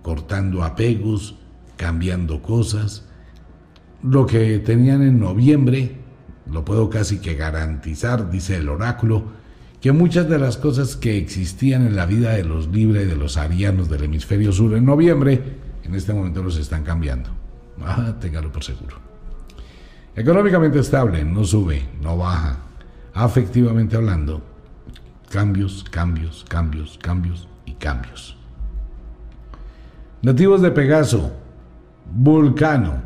cortando apegos, cambiando cosas. Lo que tenían en noviembre, lo puedo casi que garantizar, dice el oráculo, que muchas de las cosas que existían en la vida de los libres, de los arianos del hemisferio sur en noviembre, en este momento los están cambiando. Ah, téngalo por seguro. Económicamente estable, no sube, no baja. Afectivamente hablando, cambios, cambios, cambios, cambios y cambios. Nativos de Pegaso, Vulcano.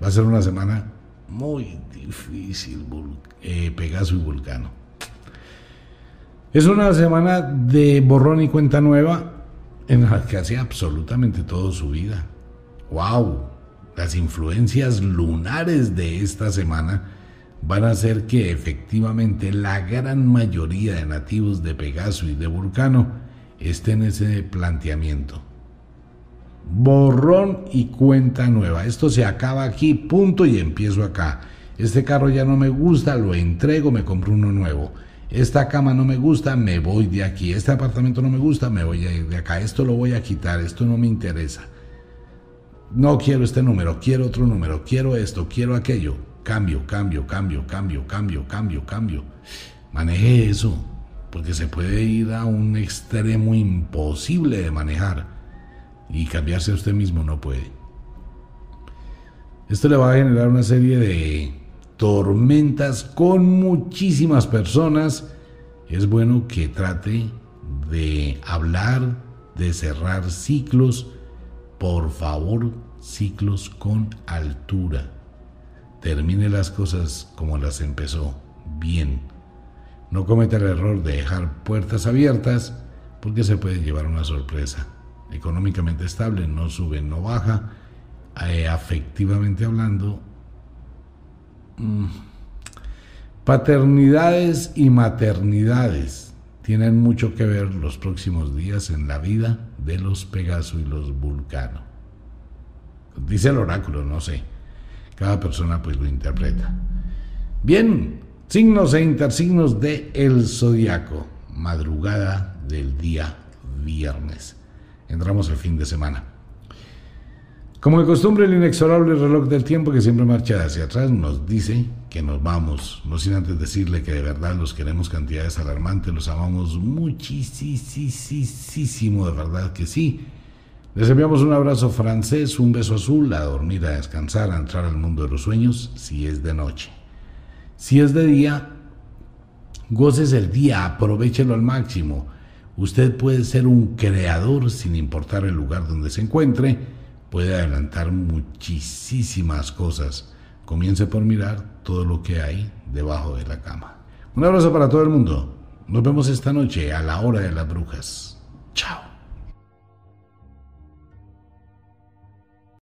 va a ser una semana muy difícil, eh, Pegaso y Vulcano. Es una semana de borrón y cuenta nueva en la que hace absolutamente todo su vida. ¡Wow! Las influencias lunares de esta semana van a hacer que efectivamente la gran mayoría de nativos de Pegaso y de Vulcano estén en ese planteamiento. Borrón y cuenta nueva. Esto se acaba aquí, punto y empiezo acá. Este carro ya no me gusta, lo entrego, me compro uno nuevo. Esta cama no me gusta, me voy de aquí. Este apartamento no me gusta, me voy de acá. Esto lo voy a quitar, esto no me interesa no quiero este número, quiero otro número, quiero esto, quiero aquello. Cambio, cambio, cambio, cambio, cambio, cambio, cambio. Maneje eso, porque se puede ir a un extremo imposible de manejar y cambiarse a usted mismo no puede. Esto le va a generar una serie de tormentas con muchísimas personas. Es bueno que trate de hablar, de cerrar ciclos, por favor, ciclos con altura. Termine las cosas como las empezó, bien. No cometa el error de dejar puertas abiertas porque se puede llevar una sorpresa. Económicamente estable, no sube, no baja. Eh, afectivamente hablando, mm, paternidades y maternidades tienen mucho que ver los próximos días en la vida de los Pegaso y los Vulcano. Dice el oráculo, no sé. Cada persona pues lo interpreta. Bien, signos e intersignos de el zodiaco. Madrugada del día viernes. Entramos al fin de semana. Como de costumbre, el inexorable reloj del tiempo que siempre marcha hacia atrás nos dice que nos vamos, no sin antes decirle que de verdad los queremos cantidades alarmantes, los amamos muchísimo, de verdad que sí. Les enviamos un abrazo francés, un beso azul, a dormir, a descansar, a entrar al mundo de los sueños, si es de noche. Si es de día, goces el día, aprovechelo al máximo. Usted puede ser un creador sin importar el lugar donde se encuentre puede adelantar muchísimas cosas. Comience por mirar todo lo que hay debajo de la cama. Un abrazo para todo el mundo. Nos vemos esta noche a la hora de las brujas. Chao.